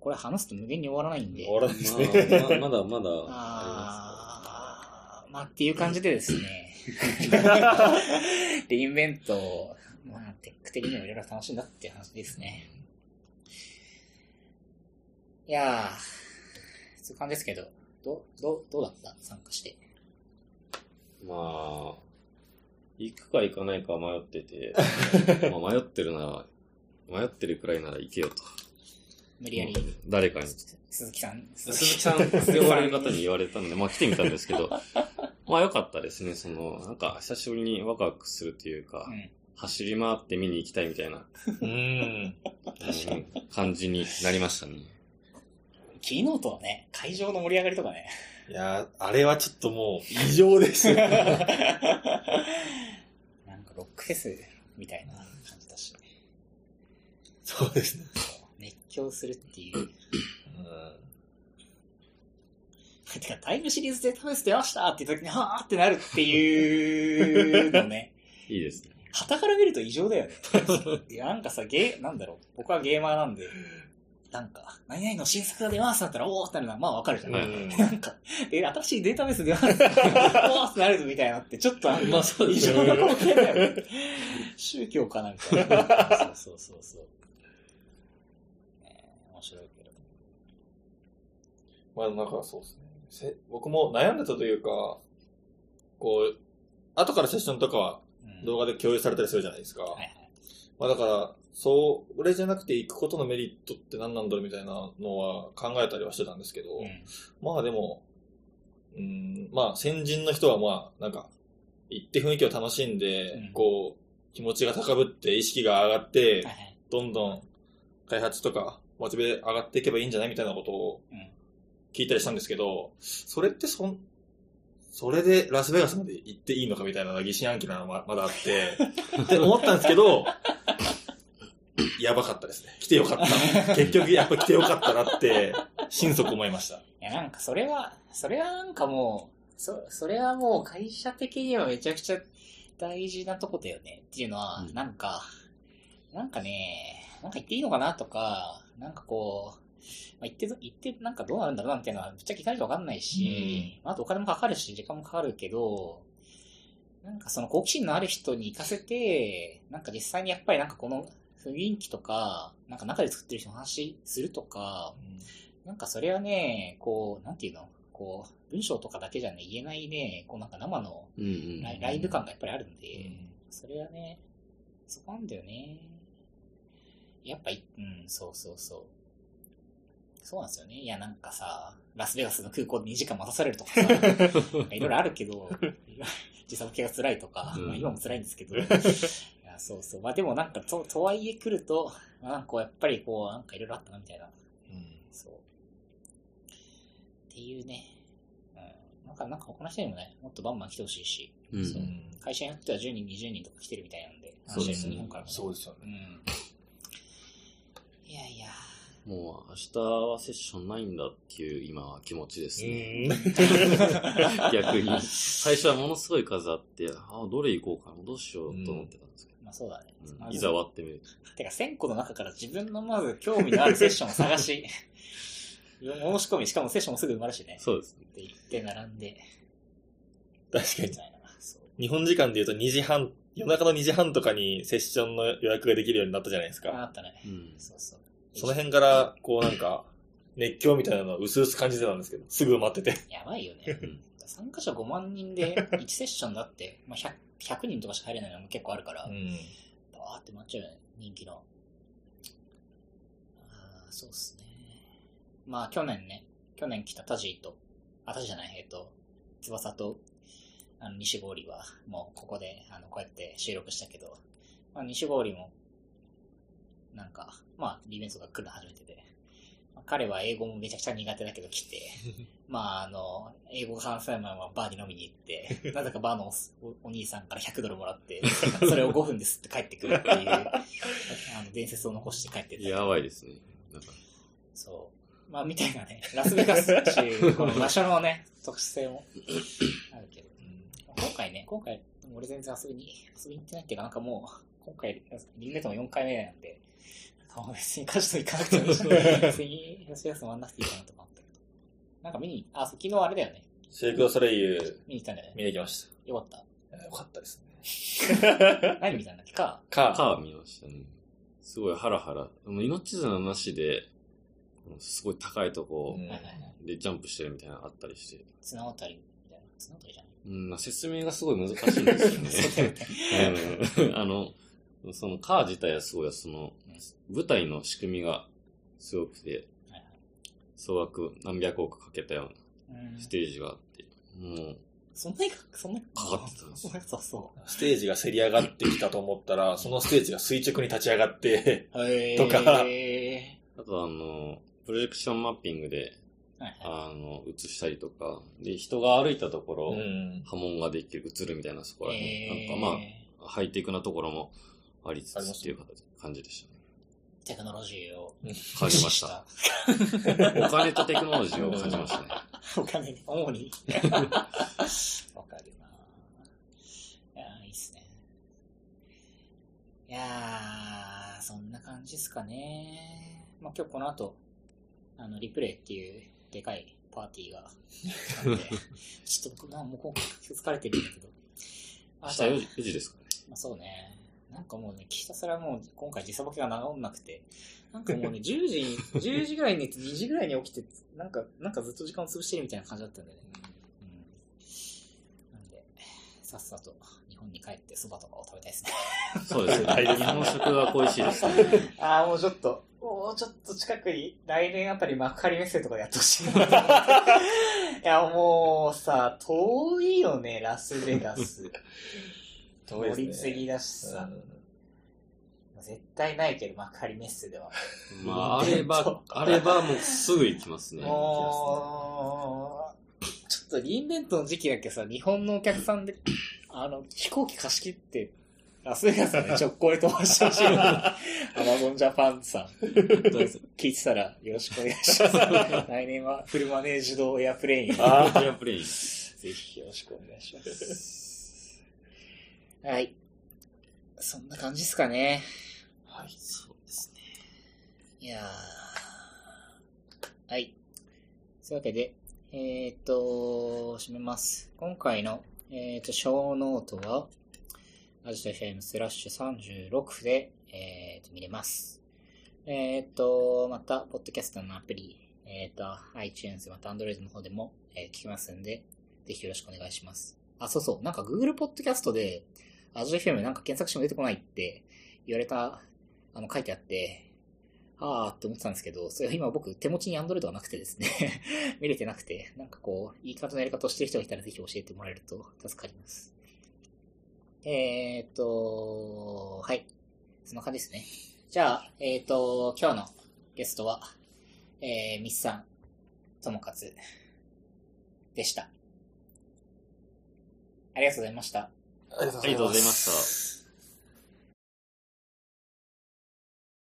これ話すと無限に終わらないんで。終わらないですね。まあ、ままだまだあーまあっていう感じでですね。リインベントを、まあ、テック的にもいろいろ楽しんだっていう話ですね。いやー、そういう感じですけど、どう、どう、どうだった？参加して。まあ、行くか行かないか迷ってて、まあ迷ってるなら、迷ってるくらいなら行けよと。無理やり、誰かに。鈴木さん、鈴木さん って呼ばれる方に言われたんで、まあ来てみたんですけど、まあ良かったですね。その、なんか久しぶりにワクワクするというか、うん。走り回って見に行きたいみたいな、うん。うん感じになりましたね。キーノートのね、会場の盛り上がりとかね。いやー、あれはちょっともう異常です。なんかロックフェスみたいな感じだし、そうですね。熱狂するっていう。うんてか、タイムシリーズで試して出ましたって時に、はーってなるっていうのね。いいですね。旗から見ると異常だよね。いや、なんかさ、ゲー、なんだろう。僕はゲーマーなんで、なんか、何々の新作が出ますだったら、おーってなるのは、まあわかるじゃん。はい なんか、で、新しいデータベース出ます？おーってなるみたいなって、ちょっとなんか、まあそう異常な光景だよね。宗教かなみたいな。そうそうそうそう。ねえ面白いけど。まあ、なんかそうですね。せ僕も悩んでたというか、こう、後からセッションとかはうん動画で共有されたりするじゃないですか。はいはい。まあだから、そう、俺じゃなくて行くことのメリットって何なんだろうみたいなのは考えたりはしてたんですけど、うん。まあでも、うん、まあ先人の人はまあ、なんか、行って雰囲気を楽しんで、うん。こう、気持ちが高ぶって意識が上がって。どんどん開発とか、モチベ上がっていけばいいんじゃないみたいなことをうん。聞いたりしたんですけど、それってそん、それでラスベガスまで行っていいのかみたいな疑心暗鬼なのがまだあって、って思ったんですけど、やばかったですね。来てよかった。結局やっぱ来てよかったなって、心底思いました。いや、なんかそれは、それはなんかもう、そ、それはもう会社的にはめちゃくちゃ大事なとこだよねっていうのは、うんなんか、なんかね、なんか言っていいのかなとか、なんかこう、まあ、言ってど、言ってなんかどうなるんだろうなっていうのはぶっちゃけ聞かないとわかんないし、まあ、あとお金もかかるし、時間もかかるけど、なんかその好奇心のある人に行かせて、なんか実際にやっぱりなんかこの雰囲気とか、なんか中で作ってる人の話するとか、なんかそれはね、こう、なんていうの？こう、文章とかだけじゃね、言えないね、こうなんか生のうんうん。ライブ感がやっぱりあるんで、うんそれはね、そこなんだよね。やっぱい、うん、そうそうそう。そうなんですよね。いや、なんかさ、ラスベガスの空港で2時間待たされるとかさ、いろいろあるけど、時差ボケが辛いとか、うんまあ今も辛いんですけど、そうそう。まあでもなんかと、とはいえ来ると、まあなんかやっぱりこう、なんかいろいろあったなみたいな。そう。っていうね。うん。なんか、なんか他の人にもね、もっとバンバン来てほしいし、うんそう会社によっては10人、20人とか来てるみたいなんで、そうですね日本からもね。そうですよね。うん。いやいや。もう明日はセッションないんだっていう今は気持ちですね。う逆に。最初はものすごい数あって、ああ、どれ行こうかな、どうしようと思ってたんですけまあそうだね。うんいざ終わってみると。てか、1000個の中から自分のまず興味のあるセッションを探し、申し込み、しかもセッションもすぐ埋まるしね。そうですね。って言って並んで、確かに。日本時間で言うと2時半、夜中の2時半とかにセッションの予約ができるようになったじゃないですああか。ったね。うん。そうそう。その辺から、こうなんか、熱狂みたいなのを薄々感じてたんですけど、すぐ埋まってて。やばいよね。うん参加者5万人で1セッションだって、まあ、100, 100人とかしか入れないのも結構あるから、ん。バーって待っちゃうよね、人気の。ああ、そうっすね。まあ去年ね、去年来たタジーと、あ、タジーじゃない、えっと、翼と、あの、西郡は、もうここで、あの、こうやって収録したけど、まあ西郡も、なんか、まあ、リベントが来るの初めてで、まあ彼は英語もめちゃくちゃ苦手だけど来て、まあ、あの、英語が話せないままバーに飲みに行って、なぜかバーのおお兄さんから100ドルもらって、それを5分ですって帰ってくるっていう、あの、伝説を残して帰ってった。やばいですね。なんかそう。まあ、みたいなね、ラスベガスっていう、この場所のね、特殊性もあるけど。今回ね、今回、俺全然遊びに、遊びに行ってないっていうか、なんかもう、今回、リンメイトも4回目なんで、か別にカジノ行かなくてもいいし、別にラスベガス回んなくていいかなとか思ったけど。なんか見に、あ、昨日あれだよね。シェイクドソレイユ見に行ったんだよね。見に行きましよかった。た。よかったですね。何見たんだっけか。か、カー見ましたね。すごいハラハラ。でも命綱なしで、すごい高いとこ。でジャンプしてるみたいなのあったりして。綱渡りみたいな。綱渡りじゃないうん、まあ説明がすごい難しいんですよね。あの、そのカー自体はすごい、そのうん、舞台の仕組みがすごくてはい、総額何百億かけたよううん。なステージがあって、もう、そんなにか、そんなにかかってたんですそんなにさそステージがせり上がってきたと思ったら、そのステージが垂直に立ち上がって、とか。はいあとあの、プロジェクションマッピングで、はい。あの、映したりとか、で、人が歩いたところ、うん。波紋ができる、映るみたいなそこら辺、えー。なんかまあ、ハイテクなところもありつつっていう形感じでしたね。テクノロジーを感じました。お金とテクノロジーを感じましたね。お金に、主に。わかるな。いやーいいっすね。いやー、そんな感じっすかね。まあ、今日この後、あの、リプレイっていうでかいパーティーがあって、ちょっと僕、まあ、もう今回疲れてるんだけど。明日4時 ,4 時ですかね。まあ、そうね。なんかもうね、ひたすらもう今回時差ボケが治んなくて、なんかもうね、10時に、10時ぐらいに寝て2時ぐらいに起きて、なんか、なんかずっと時間を潰してるみたいな感じだったんだよね。うん。なんで、さっさと日本に帰って蕎麦とかを食べたいですね。そうですね。大 変日本食が恋しいですね。ああ、もうちょっと、もうちょっと近くに、来年あたり幕張メッセとかでやってほしいな。いや、もうさ、遠いよね、ラスベガス。遠いですね乗り継ぎだしさ。絶対ないけど、幕張メッセでは。まあ、あれば、あればもうすぐ行きますね。もう、ちょっとリインベントの時期だけさ、日本のお客さんで、あの、飛行機貸し切って、ラスベガスまで直行で飛ばしてほしいな。アマゾンジャパンさん。聞いてたらよろしくお願いします。来年は full managed airplane。あ airplane。ぜひよろしくお願いします。はい。そんな感じですかね。はい。そうですね。いやーはい。そういうわけで、えーっと、締めます。今回の、えーっと、ショーノートは、アジト FM スラッシュ36で、えーっと、見れます。えーっと、また、ポッドキャストのアプリ、えーっと、iTunes、また Android の方でも、えー聞きますんで、ぜひよろしくお願いします。あ、そうそう、なんか Google ポッドキャストで、アジト FM なんか検索しても出てこないって言われた、あの、書いてあって、あーって思ってたんですけど、それは今僕手持ちに Android がなくてですね、見れてなくて、なんかこう、いい感じのやり方をしてる人がいたらぜひ教えてもらえると助かります。えーっと、はい。そんな感じですね。じゃあ、えーっと、今日のゲストは、えー、ミスさん、ともかつ、でした。ありがとうございました。ありがとうございました。